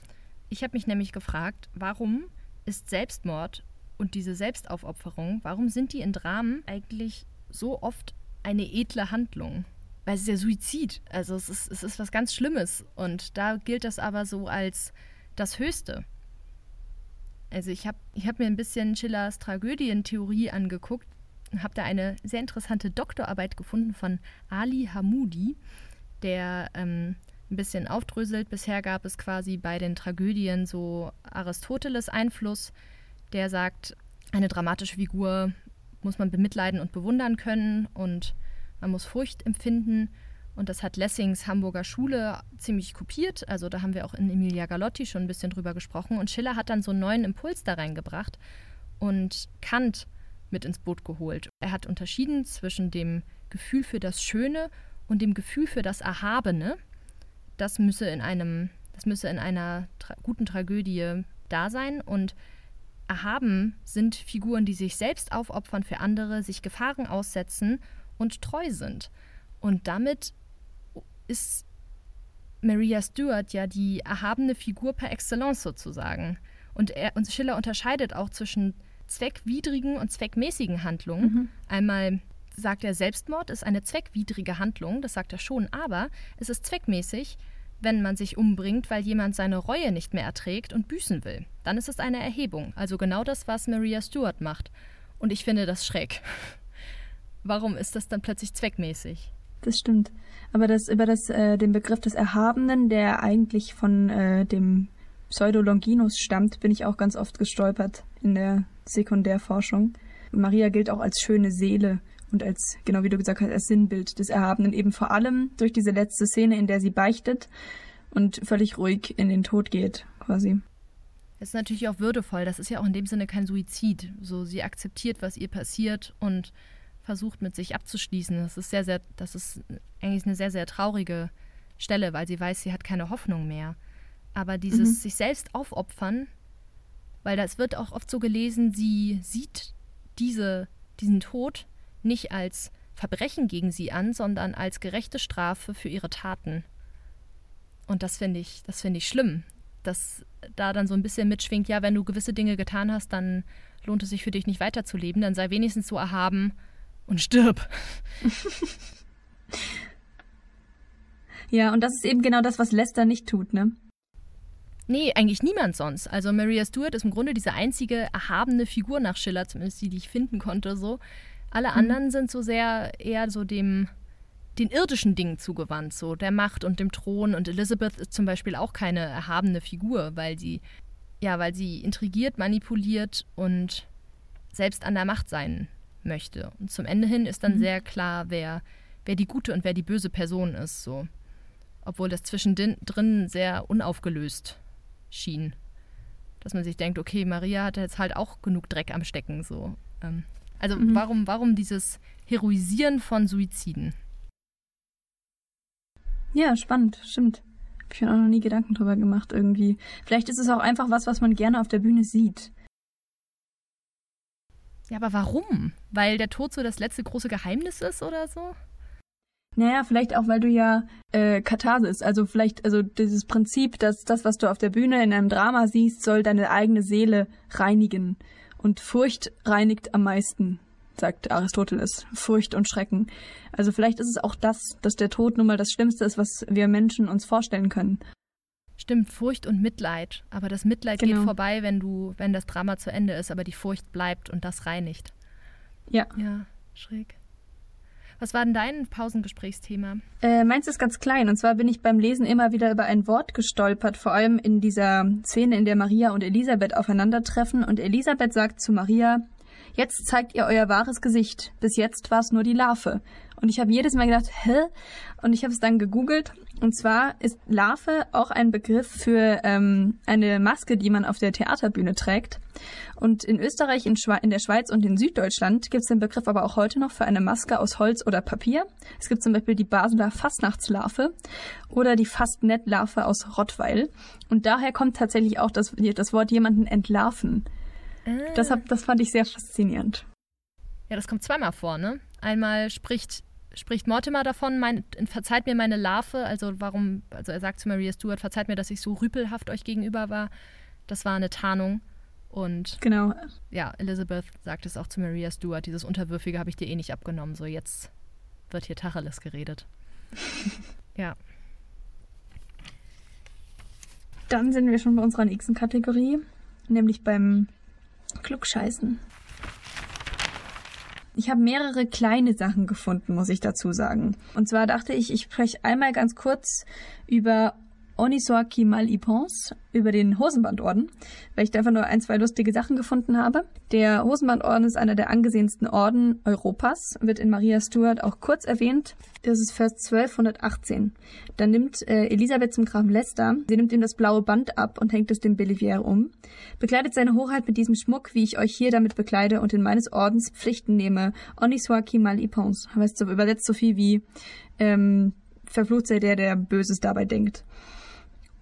[SPEAKER 3] Ich habe mich nämlich gefragt, warum ist Selbstmord und diese Selbstaufopferung, warum sind die in Dramen eigentlich so oft eine edle Handlung? Weil es ist ja Suizid, also es ist, es ist was ganz Schlimmes und da gilt das aber so als das Höchste. Also ich habe ich hab mir ein bisschen Schillers Tragödientheorie angeguckt und habe da eine sehr interessante Doktorarbeit gefunden von Ali Hamoudi, der ähm, ein bisschen aufdröselt. Bisher gab es quasi bei den Tragödien so Aristoteles Einfluss, der sagt, eine dramatische Figur muss man bemitleiden und bewundern können und man muss Furcht empfinden. Und das hat Lessings Hamburger Schule ziemlich kopiert. Also da haben wir auch in Emilia Galotti schon ein bisschen drüber gesprochen. Und Schiller hat dann so einen neuen Impuls da reingebracht und Kant mit ins Boot geholt. Er hat unterschieden zwischen dem Gefühl für das Schöne und dem Gefühl für das Erhabene. Das müsse in einem, das müsse in einer tra guten Tragödie da sein. Und erhaben sind Figuren, die sich selbst aufopfern für andere, sich Gefahren aussetzen und treu sind. Und damit ist Maria Stuart ja die erhabene Figur per excellence sozusagen. Und, er, und Schiller unterscheidet auch zwischen zweckwidrigen und zweckmäßigen Handlungen. Mhm. Einmal sagt er, Selbstmord ist eine zweckwidrige Handlung, das sagt er schon, aber es ist zweckmäßig, wenn man sich umbringt, weil jemand seine Reue nicht mehr erträgt und büßen will. Dann ist es eine Erhebung, also genau das, was Maria Stuart macht. Und ich finde das schräg. Warum ist das dann plötzlich zweckmäßig?
[SPEAKER 2] Das stimmt. Aber das über das, äh, den Begriff des Erhabenen, der eigentlich von äh, dem Pseudo Longinus stammt, bin ich auch ganz oft gestolpert in der Sekundärforschung. Maria gilt auch als schöne Seele und als, genau wie du gesagt hast, als Sinnbild des Erhabenen, eben vor allem durch diese letzte Szene, in der sie beichtet und völlig ruhig in den Tod geht, quasi.
[SPEAKER 3] Es ist natürlich auch würdevoll. Das ist ja auch in dem Sinne kein Suizid. So, sie akzeptiert, was ihr passiert und versucht, mit sich abzuschließen. Das ist sehr, sehr, das ist eigentlich eine sehr, sehr traurige Stelle, weil sie weiß, sie hat keine Hoffnung mehr. Aber dieses mhm. sich selbst aufopfern, weil das wird auch oft so gelesen, sie sieht diese, diesen Tod nicht als Verbrechen gegen sie an, sondern als gerechte Strafe für ihre Taten. Und das finde ich, das finde ich schlimm, dass da dann so ein bisschen mitschwingt, ja, wenn du gewisse Dinge getan hast, dann lohnt es sich für dich nicht weiterzuleben, dann sei wenigstens so erhaben und stirb.
[SPEAKER 2] ja, und das ist eben genau das, was Lester nicht tut, ne?
[SPEAKER 3] Nee, eigentlich niemand sonst. Also Maria Stuart ist im Grunde diese einzige erhabene Figur nach Schiller, zumindest die, die ich finden konnte, so. Alle mhm. anderen sind so sehr eher so dem den irdischen Dingen zugewandt, so der Macht und dem Thron. Und Elizabeth ist zum Beispiel auch keine erhabene Figur, weil sie, ja, weil sie intrigiert, manipuliert und selbst an der Macht sein möchte. Und zum Ende hin ist dann mhm. sehr klar, wer, wer die gute und wer die böse Person ist, so. Obwohl das zwischendrin sehr unaufgelöst schien. Dass man sich denkt, okay, Maria hatte jetzt halt auch genug Dreck am Stecken, so. Ähm, also mhm. warum, warum dieses Heroisieren von Suiziden?
[SPEAKER 2] Ja, spannend, stimmt. Hab ich mir auch noch nie Gedanken drüber gemacht irgendwie. Vielleicht ist es auch einfach was, was man gerne auf der Bühne sieht.
[SPEAKER 3] Ja, aber warum? Weil der Tod so das letzte große Geheimnis ist oder so?
[SPEAKER 2] Naja, vielleicht auch, weil du ja äh, Katharsis, also vielleicht, also dieses Prinzip, dass das, was du auf der Bühne in einem Drama siehst, soll deine eigene Seele reinigen. Und Furcht reinigt am meisten, sagt Aristoteles. Furcht und Schrecken. Also vielleicht ist es auch das, dass der Tod nun mal das Schlimmste ist, was wir Menschen uns vorstellen können.
[SPEAKER 3] Stimmt, Furcht und Mitleid. Aber das Mitleid genau. geht vorbei, wenn du, wenn das Drama zu Ende ist, aber die Furcht bleibt und das reinigt.
[SPEAKER 2] Ja.
[SPEAKER 3] Ja, schräg. Was war denn dein Pausengesprächsthema?
[SPEAKER 2] Äh, meins ist ganz klein. Und zwar bin ich beim Lesen immer wieder über ein Wort gestolpert, vor allem in dieser Szene, in der Maria und Elisabeth aufeinandertreffen. Und Elisabeth sagt zu Maria, jetzt zeigt ihr euer wahres Gesicht. Bis jetzt war es nur die Larve. Und ich habe jedes Mal gedacht, hä? Und ich habe es dann gegoogelt Und zwar ist Larve auch ein Begriff für ähm, eine Maske, die man auf der Theaterbühne trägt. Und in Österreich, in, Schwe in der Schweiz und in Süddeutschland gibt es den Begriff aber auch heute noch für eine Maske aus Holz oder Papier. Es gibt zum Beispiel die Basler Fastnachtslarve oder die Fastnettlarve aus Rottweil. Und daher kommt tatsächlich auch das, das Wort jemanden entlarven. Ah. Das, hab, das fand ich sehr faszinierend.
[SPEAKER 3] Ja, das kommt zweimal vor, ne? Einmal spricht spricht Mortimer davon, mein, verzeiht mir meine Larve, also warum, also er sagt zu Maria Stewart, verzeiht mir, dass ich so rüpelhaft euch gegenüber war. Das war eine Tarnung. Und
[SPEAKER 2] genau.
[SPEAKER 3] ja, Elizabeth sagt es auch zu Maria Stewart, dieses Unterwürfige habe ich dir eh nicht abgenommen, so jetzt wird hier Tacheles geredet. ja.
[SPEAKER 2] Dann sind wir schon bei unserer nächsten Kategorie, nämlich beim Klugscheißen. Ich habe mehrere kleine Sachen gefunden, muss ich dazu sagen. Und zwar dachte ich, ich spreche einmal ganz kurz über Onisoaki Mal Ipons über den Hosenbandorden, weil ich da einfach nur ein, zwei lustige Sachen gefunden habe. Der Hosenbandorden ist einer der angesehensten Orden Europas, wird in Maria Stuart auch kurz erwähnt. Das ist Vers 1218. Dann nimmt äh, Elisabeth zum Grafen Leicester, sie nimmt ihm das blaue Band ab und hängt es dem Belivier um, bekleidet seine Hoheit mit diesem Schmuck, wie ich euch hier damit bekleide und in meines Ordens Pflichten nehme. Onisoaki Mal Ipons. Heißt so übersetzt so viel wie ähm, verflucht sei der, der Böses dabei denkt.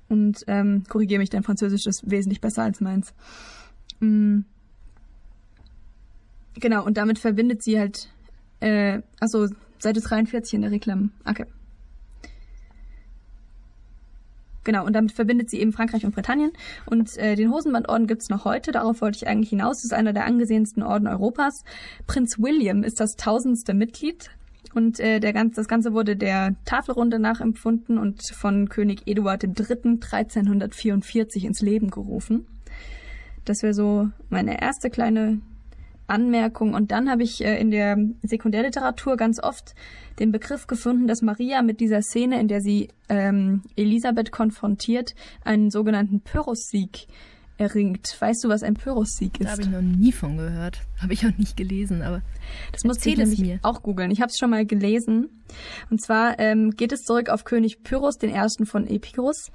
[SPEAKER 2] Und ähm, korrigiere mich, dein Französisch ist wesentlich besser als meins. Mhm. Genau, und damit verbindet sie halt, äh, also Seite 43 in der Reklam. Okay. Genau, und damit verbindet sie eben Frankreich und Britannien. Und äh, den Hosenbandorden gibt's noch heute, darauf wollte ich eigentlich hinaus. Das ist einer der angesehensten Orden Europas. Prinz William ist das tausendste Mitglied und äh, der ganz, das Ganze wurde der Tafelrunde nachempfunden und von König Eduard III. 1344 ins Leben gerufen. Das wäre so meine erste kleine Anmerkung. Und dann habe ich äh, in der Sekundärliteratur ganz oft den Begriff gefunden, dass Maria mit dieser Szene, in der sie ähm, Elisabeth konfrontiert, einen sogenannten Pyrrhus-Sieg erringt. Weißt du, was ein Pyrrhus-Sieg ist? Da
[SPEAKER 3] habe ich noch nie von gehört. Habe ich auch nicht gelesen, aber
[SPEAKER 2] das muss ich nämlich mir. auch googeln. Ich habe es schon mal gelesen. Und zwar ähm, geht es zurück auf König Pyrrhus, den ersten von Epirus,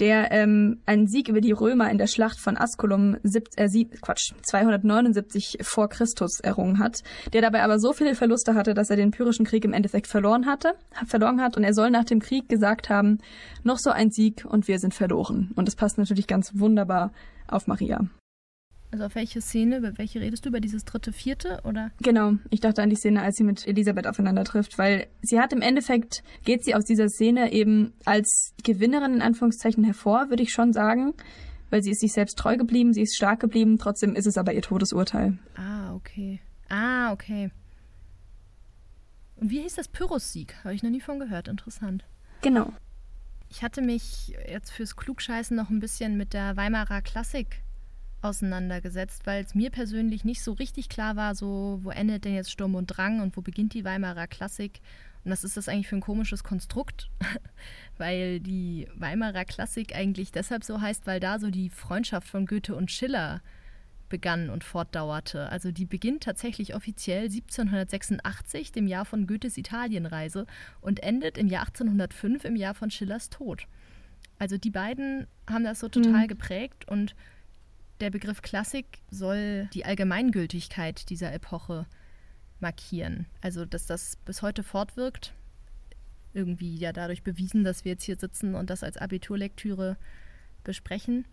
[SPEAKER 2] der ähm, einen Sieg über die Römer in der Schlacht von Asculum sieb, äh, sieb, Quatsch, 279 vor Christus errungen hat, der dabei aber so viele Verluste hatte, dass er den Pyrrhischen Krieg im Endeffekt verloren hatte, verloren hat und er soll nach dem Krieg gesagt haben, noch so ein Sieg und wir sind verloren. Und das passt natürlich ganz wunderbar auf Maria.
[SPEAKER 3] Also auf welche Szene, über welche redest du? Über dieses dritte, vierte, oder?
[SPEAKER 2] Genau, ich dachte an die Szene, als sie mit Elisabeth aufeinander trifft, weil sie hat im Endeffekt, geht sie aus dieser Szene eben als Gewinnerin in Anführungszeichen hervor, würde ich schon sagen, weil sie ist sich selbst treu geblieben, sie ist stark geblieben, trotzdem ist es aber ihr Todesurteil.
[SPEAKER 3] Ah, okay. Ah, okay. Und wie hieß das Pyrrhus-Sieg? Habe ich noch nie von gehört, interessant.
[SPEAKER 2] Genau.
[SPEAKER 3] Ich hatte mich jetzt fürs Klugscheißen noch ein bisschen mit der Weimarer Klassik auseinandergesetzt, weil es mir persönlich nicht so richtig klar war, so wo endet denn jetzt Sturm und Drang und wo beginnt die Weimarer Klassik und was ist das eigentlich für ein komisches Konstrukt, weil die Weimarer Klassik eigentlich deshalb so heißt, weil da so die Freundschaft von Goethe und Schiller begann und fortdauerte. Also die beginnt tatsächlich offiziell 1786, dem Jahr von Goethes Italienreise, und endet im Jahr 1805, im Jahr von Schillers Tod. Also die beiden haben das so total mhm. geprägt und der Begriff Klassik soll die Allgemeingültigkeit dieser Epoche markieren. Also, dass das bis heute fortwirkt. Irgendwie ja dadurch bewiesen, dass wir jetzt hier sitzen und das als Abiturlektüre besprechen.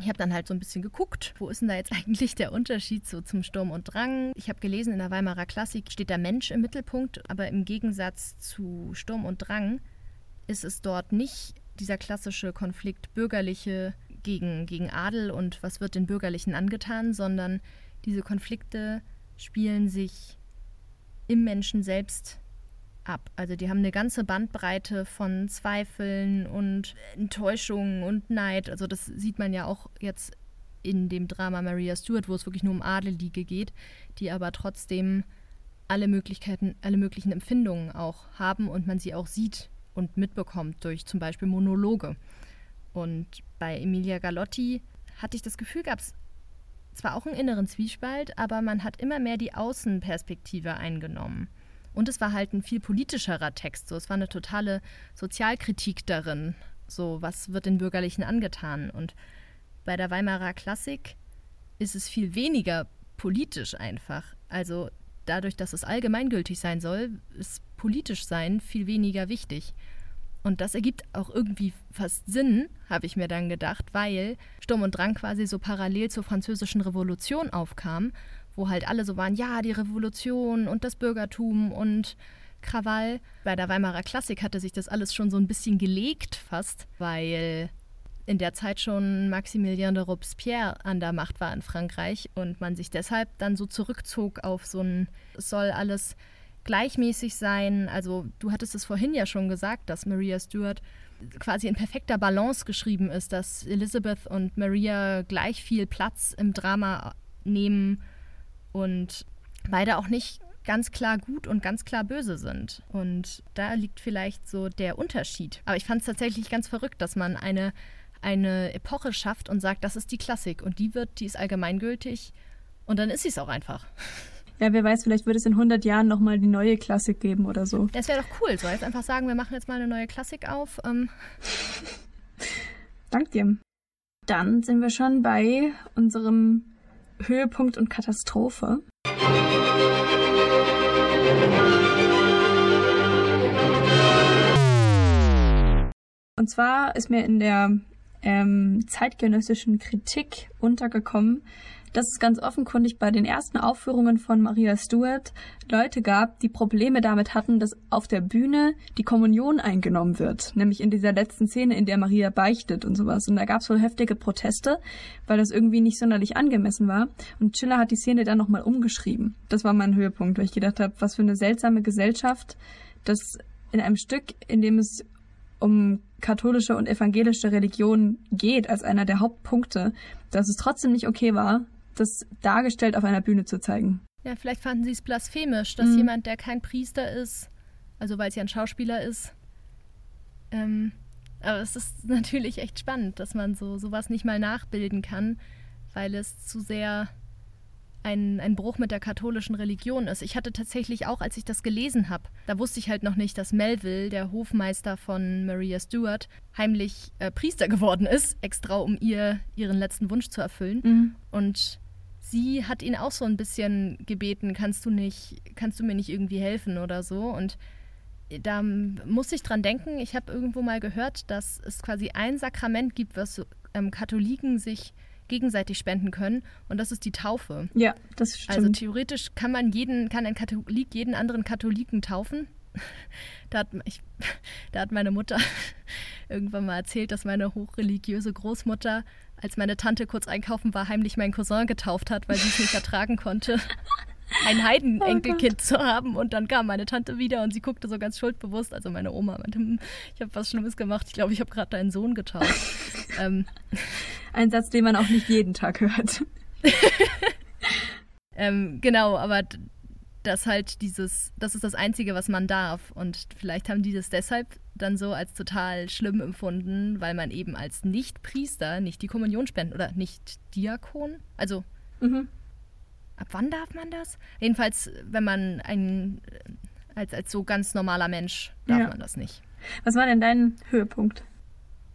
[SPEAKER 3] Ich habe dann halt so ein bisschen geguckt, wo ist denn da jetzt eigentlich der Unterschied so zum Sturm und Drang? Ich habe gelesen, in der Weimarer Klassik steht der Mensch im Mittelpunkt, aber im Gegensatz zu Sturm und Drang ist es dort nicht dieser klassische Konflikt bürgerliche gegen, gegen Adel und was wird den Bürgerlichen angetan, sondern diese Konflikte spielen sich im Menschen selbst ab. Also die haben eine ganze Bandbreite von Zweifeln und Enttäuschungen und Neid. Also das sieht man ja auch jetzt in dem Drama Maria Stuart, wo es wirklich nur um Adelige geht, die aber trotzdem alle Möglichkeiten, alle möglichen Empfindungen auch haben und man sie auch sieht und mitbekommt durch zum Beispiel Monologe. Und bei Emilia Galotti hatte ich das Gefühl, gab es zwar auch einen inneren Zwiespalt, aber man hat immer mehr die Außenperspektive eingenommen. Und es war halt ein viel politischerer Text. So, es war eine totale Sozialkritik darin. So, was wird den Bürgerlichen angetan? Und bei der Weimarer Klassik ist es viel weniger politisch einfach. Also dadurch, dass es allgemeingültig sein soll, ist politisch sein viel weniger wichtig. Und das ergibt auch irgendwie fast Sinn, habe ich mir dann gedacht, weil Sturm und Drang quasi so parallel zur französischen Revolution aufkam, wo halt alle so waren, ja, die Revolution und das Bürgertum und Krawall. Bei der Weimarer Klassik hatte sich das alles schon so ein bisschen gelegt fast, weil in der Zeit schon Maximilien de Robespierre an der Macht war in Frankreich und man sich deshalb dann so zurückzog auf so ein, es soll alles gleichmäßig sein. Also du hattest es vorhin ja schon gesagt, dass Maria Stuart quasi in perfekter Balance geschrieben ist, dass Elizabeth und Maria gleich viel Platz im Drama nehmen und beide auch nicht ganz klar gut und ganz klar böse sind. Und da liegt vielleicht so der Unterschied. Aber ich fand es tatsächlich ganz verrückt, dass man eine, eine Epoche schafft und sagt, das ist die Klassik und die wird, die ist allgemeingültig und dann ist sie es auch einfach.
[SPEAKER 2] Ja, wer weiß, vielleicht wird es in 100 Jahren nochmal die neue Klassik geben oder so.
[SPEAKER 3] Das wäre doch cool, so jetzt einfach sagen, wir machen jetzt mal eine neue Klassik auf. Ähm.
[SPEAKER 2] Dank dir. Dann sind wir schon bei unserem Höhepunkt und Katastrophe. Und zwar ist mir in der ähm, zeitgenössischen Kritik untergekommen, dass es ganz offenkundig bei den ersten Aufführungen von Maria Stuart Leute gab, die Probleme damit hatten, dass auf der Bühne die Kommunion eingenommen wird. Nämlich in dieser letzten Szene, in der Maria beichtet und sowas. Und da gab es wohl heftige Proteste, weil das irgendwie nicht sonderlich angemessen war. Und Schiller hat die Szene dann nochmal umgeschrieben. Das war mein Höhepunkt, weil ich gedacht habe, was für eine seltsame Gesellschaft, dass in einem Stück, in dem es um katholische und evangelische Religion geht als einer der Hauptpunkte, dass es trotzdem nicht okay war, das dargestellt auf einer Bühne zu zeigen.
[SPEAKER 3] Ja, vielleicht fanden sie es blasphemisch, dass mhm. jemand, der kein Priester ist, also weil es ja ein Schauspieler ist, ähm, aber es ist natürlich echt spannend, dass man so sowas nicht mal nachbilden kann, weil es zu sehr ein, ein Bruch mit der katholischen Religion ist. Ich hatte tatsächlich auch, als ich das gelesen habe, da wusste ich halt noch nicht, dass Melville, der Hofmeister von Maria Stuart, heimlich äh, Priester geworden ist, extra um ihr ihren letzten Wunsch zu erfüllen. Mhm. Und sie hat ihn auch so ein bisschen gebeten, kannst du nicht, kannst du mir nicht irgendwie helfen oder so. Und da muss ich dran denken, ich habe irgendwo mal gehört, dass es quasi ein Sakrament gibt, was ähm, Katholiken sich gegenseitig spenden können und das ist die Taufe.
[SPEAKER 2] Ja, das stimmt.
[SPEAKER 3] Also theoretisch kann man jeden, kann ein Katholik jeden anderen Katholiken taufen. Da hat, ich, da hat meine Mutter irgendwann mal erzählt, dass meine hochreligiöse Großmutter als meine Tante kurz einkaufen war, heimlich meinen Cousin getauft hat, weil sie es nicht ertragen konnte, ein Heidenenkelkind oh zu haben. Und dann kam meine Tante wieder und sie guckte so ganz schuldbewusst. Also meine Oma meinte, hm, ich habe was Schlimmes gemacht. Ich glaube, ich habe gerade deinen Sohn getauft. ähm.
[SPEAKER 2] Ein Satz, den man auch nicht jeden Tag hört.
[SPEAKER 3] ähm, genau, aber das halt dieses, das ist das Einzige, was man darf. Und vielleicht haben die das deshalb dann so als total schlimm empfunden, weil man eben als Nicht-Priester nicht die Kommunion spenden oder nicht Diakon. Also, mhm. ab wann darf man das? Jedenfalls, wenn man ein, als, als so ganz normaler Mensch darf ja. man das nicht.
[SPEAKER 2] Was war denn dein Höhepunkt?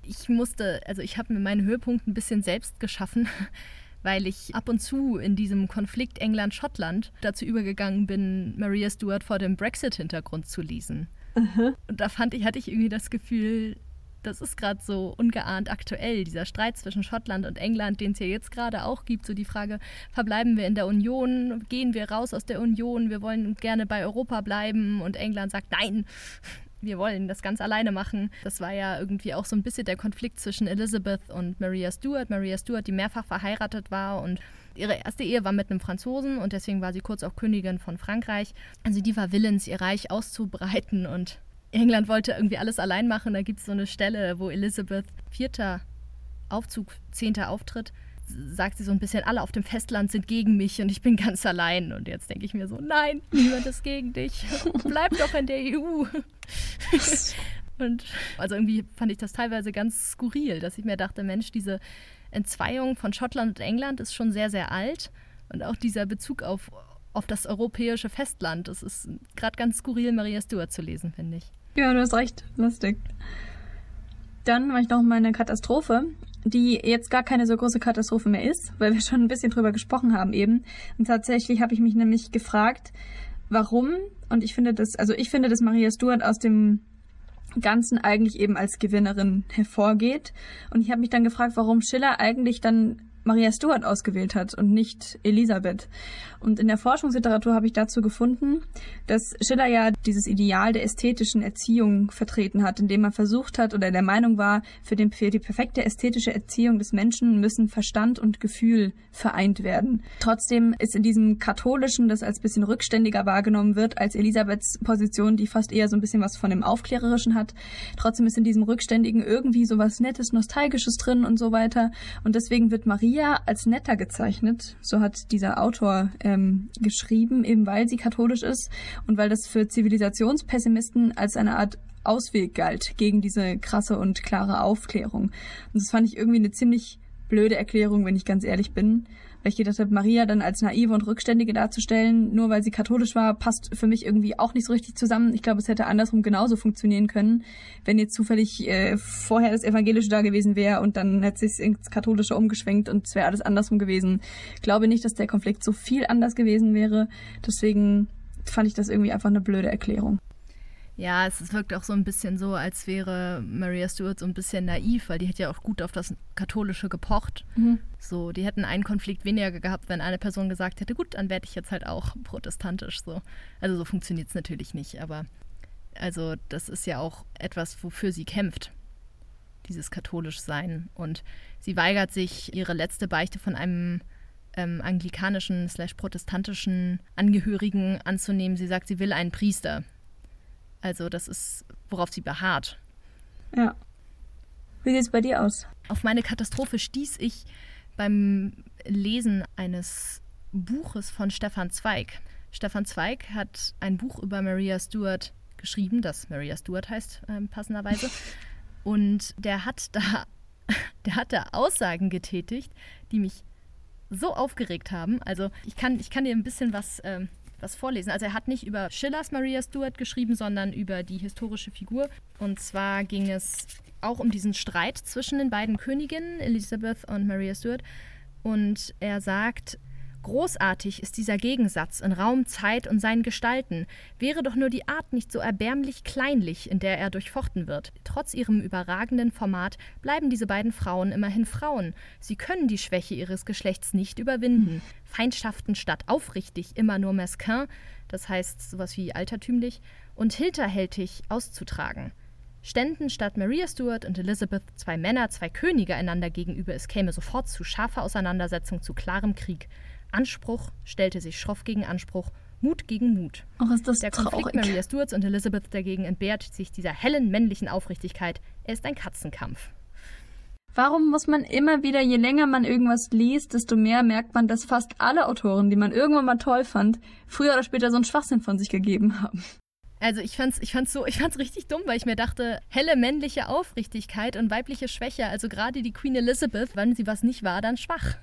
[SPEAKER 3] Ich musste, also ich habe mir meinen Höhepunkt ein bisschen selbst geschaffen weil ich ab und zu in diesem Konflikt England-Schottland dazu übergegangen bin, Maria Stuart vor dem Brexit-Hintergrund zu lesen. Mhm. Und da fand ich, hatte ich irgendwie das Gefühl, das ist gerade so ungeahnt aktuell, dieser Streit zwischen Schottland und England, den es ja jetzt gerade auch gibt. So die Frage, verbleiben wir in der Union, gehen wir raus aus der Union, wir wollen gerne bei Europa bleiben und England sagt, nein, wir wollen das ganz alleine machen. Das war ja irgendwie auch so ein bisschen der Konflikt zwischen Elizabeth und Maria Stuart. Maria Stuart, die mehrfach verheiratet war und ihre erste Ehe war mit einem Franzosen und deswegen war sie kurz auch Königin von Frankreich. Also die war willens, ihr Reich auszubreiten und England wollte irgendwie alles allein machen. Da gibt es so eine Stelle, wo Elizabeth vierter Aufzug, zehnter Auftritt, sagt sie so ein bisschen, alle auf dem Festland sind gegen mich und ich bin ganz allein. Und jetzt denke ich mir so, nein, niemand ist gegen dich. Bleib doch in der EU. und also irgendwie fand ich das teilweise ganz skurril, dass ich mir dachte, Mensch, diese Entzweiung von Schottland und England ist schon sehr, sehr alt. Und auch dieser Bezug auf auf das europäische Festland. Es ist gerade ganz skurril, Maria Stuart zu lesen, finde ich.
[SPEAKER 2] Ja, du hast recht. Lustig. Dann war ich noch meine Katastrophe, die jetzt gar keine so große Katastrophe mehr ist, weil wir schon ein bisschen drüber gesprochen haben eben. Und tatsächlich habe ich mich nämlich gefragt, warum, und ich finde das, also ich finde, dass Maria Stuart aus dem Ganzen eigentlich eben als Gewinnerin hervorgeht. Und ich habe mich dann gefragt, warum Schiller eigentlich dann Maria Stuart ausgewählt hat und nicht Elisabeth. Und in der Forschungsliteratur habe ich dazu gefunden, dass Schiller ja dieses Ideal der ästhetischen Erziehung vertreten hat, indem er versucht hat oder der Meinung war, für, den, für die perfekte ästhetische Erziehung des Menschen müssen Verstand und Gefühl vereint werden. Trotzdem ist in diesem katholischen, das als bisschen rückständiger wahrgenommen wird, als Elisabeths Position, die fast eher so ein bisschen was von dem Aufklärerischen hat, trotzdem ist in diesem rückständigen irgendwie so was Nettes, Nostalgisches drin und so weiter. Und deswegen wird Maria als netter gezeichnet. So hat dieser Autor ähm, geschrieben, eben weil sie katholisch ist und weil das für Zivilisationspessimisten als eine Art Ausweg galt gegen diese krasse und klare Aufklärung. Und das fand ich irgendwie eine ziemlich blöde Erklärung, wenn ich ganz ehrlich bin. Weil ich gedacht Maria dann als naive und rückständige darzustellen, nur weil sie katholisch war, passt für mich irgendwie auch nicht so richtig zusammen. Ich glaube, es hätte andersrum genauso funktionieren können, wenn jetzt zufällig äh, vorher das Evangelische da gewesen wäre und dann hätte sich ins Katholische umgeschwenkt und es wäre alles andersrum gewesen. Ich glaube nicht, dass der Konflikt so viel anders gewesen wäre. Deswegen fand ich das irgendwie einfach eine blöde Erklärung.
[SPEAKER 3] Ja, es wirkt auch so ein bisschen so, als wäre Maria Stuart so ein bisschen naiv, weil die hat ja auch gut auf das Katholische gepocht. Mhm. So, die hätten einen Konflikt weniger gehabt, wenn eine Person gesagt hätte, gut, dann werde ich jetzt halt auch protestantisch. So. Also so funktioniert es natürlich nicht, aber also das ist ja auch etwas, wofür sie kämpft, dieses katholisch sein. Und sie weigert sich, ihre letzte Beichte von einem ähm, anglikanischen slash protestantischen Angehörigen anzunehmen. Sie sagt, sie will einen Priester. Also das ist, worauf sie beharrt.
[SPEAKER 2] Ja. Wie sieht es bei dir aus?
[SPEAKER 3] Auf meine Katastrophe stieß ich beim Lesen eines Buches von Stefan Zweig. Stefan Zweig hat ein Buch über Maria Stuart geschrieben, das Maria Stuart heißt, äh, passenderweise. Und der hat da, der hat da Aussagen getätigt, die mich so aufgeregt haben. Also ich kann, ich kann dir ein bisschen was ähm, was vorlesen. Also er hat nicht über Schillers Maria Stuart geschrieben, sondern über die historische Figur. Und zwar ging es auch um diesen Streit zwischen den beiden Königinnen, Elizabeth und Maria Stuart. Und er sagt, Großartig ist dieser Gegensatz in Raum, Zeit und seinen Gestalten. Wäre doch nur die Art nicht so erbärmlich kleinlich, in der er durchfochten wird. Trotz ihrem überragenden Format bleiben diese beiden Frauen immerhin Frauen. Sie können die Schwäche ihres Geschlechts nicht überwinden. Feindschaften statt aufrichtig immer nur mesquin, das heißt sowas wie altertümlich, und hinterhältig auszutragen. Ständen statt Maria Stuart und Elizabeth zwei Männer, zwei Könige einander gegenüber, es käme sofort zu scharfer Auseinandersetzung, zu klarem Krieg. Anspruch stellte sich schroff gegen Anspruch, Mut gegen Mut.
[SPEAKER 2] Ach, ist das
[SPEAKER 3] Der
[SPEAKER 2] traurig.
[SPEAKER 3] Konflikt Maria Stuarts und Elizabeth dagegen entbehrt sich dieser hellen männlichen Aufrichtigkeit. Er ist ein Katzenkampf.
[SPEAKER 2] Warum muss man immer wieder, je länger man irgendwas liest, desto mehr merkt man, dass fast alle Autoren, die man irgendwann mal toll fand, früher oder später so einen Schwachsinn von sich gegeben haben?
[SPEAKER 3] Also ich fand's, ich fand's so, ich fand's richtig dumm, weil ich mir dachte, helle männliche Aufrichtigkeit und weibliche Schwäche, also gerade die Queen Elizabeth, wenn sie was nicht war, dann schwach.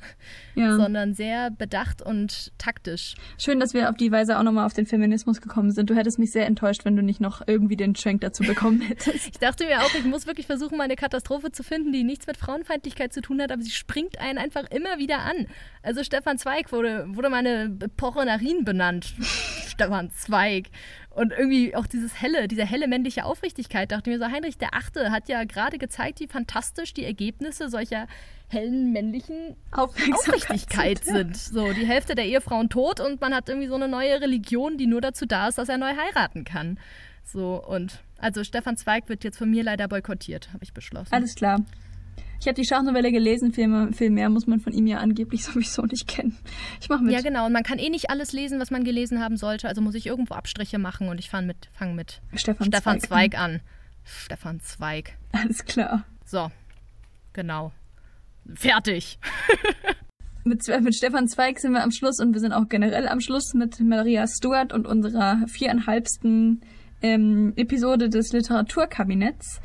[SPEAKER 2] Ja.
[SPEAKER 3] Sondern sehr bedacht und taktisch.
[SPEAKER 2] Schön, dass wir auf die Weise auch nochmal auf den Feminismus gekommen sind. Du hättest mich sehr enttäuscht, wenn du nicht noch irgendwie den Schwenk dazu bekommen hättest.
[SPEAKER 3] Ich dachte mir auch, ich muss wirklich versuchen, mal eine Katastrophe zu finden, die nichts mit Frauenfeindlichkeit zu tun hat, aber sie springt einen einfach immer wieder an. Also Stefan Zweig wurde, wurde meine Epoche nach ihm benannt. Stefan Zweig. Und irgendwie auch dieses helle, diese helle männliche Aufrichtigkeit, dachte ich mir so, Heinrich der Achte hat ja gerade gezeigt, wie fantastisch die Ergebnisse solcher hellen männlichen Aufrichtigkeit sind. So, die Hälfte der Ehefrauen tot und man hat irgendwie so eine neue Religion, die nur dazu da ist, dass er neu heiraten kann. So, und also Stefan Zweig wird jetzt von mir leider boykottiert, habe ich beschlossen.
[SPEAKER 2] Alles klar. Ich habe die Schachnovelle gelesen, viel mehr, viel mehr muss man von ihm ja angeblich sowieso nicht kennen. Ich mache mit.
[SPEAKER 3] Ja, genau. Und man kann eh nicht alles lesen, was man gelesen haben sollte. Also muss ich irgendwo Abstriche machen und ich fange mit, fang mit
[SPEAKER 2] Stefan,
[SPEAKER 3] Stefan
[SPEAKER 2] Zweig
[SPEAKER 3] Zweig an. Stefan Zweig.
[SPEAKER 2] Alles klar.
[SPEAKER 3] So, genau. Fertig.
[SPEAKER 2] Mit, mit Stefan Zweig sind wir am Schluss und wir sind auch generell am Schluss mit Maria Stuart und unserer viereinhalbsten ähm, Episode des Literaturkabinetts.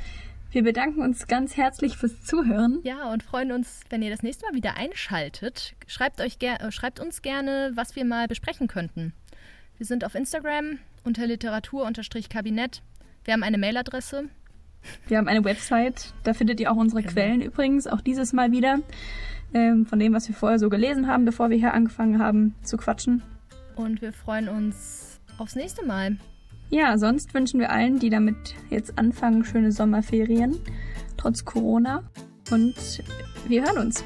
[SPEAKER 2] Wir bedanken uns ganz herzlich fürs Zuhören.
[SPEAKER 3] Ja, und freuen uns, wenn ihr das nächste Mal wieder einschaltet. Schreibt, euch äh, schreibt uns gerne, was wir mal besprechen könnten. Wir sind auf Instagram unter Literatur-Kabinett. Wir haben eine Mailadresse.
[SPEAKER 2] Wir haben eine Website. Da findet ihr auch unsere genau. Quellen übrigens, auch dieses Mal wieder. Ähm, von dem, was wir vorher so gelesen haben, bevor wir hier angefangen haben zu quatschen.
[SPEAKER 3] Und wir freuen uns aufs nächste Mal.
[SPEAKER 2] Ja, sonst wünschen wir allen, die damit jetzt anfangen, schöne Sommerferien, trotz Corona. Und wir hören uns.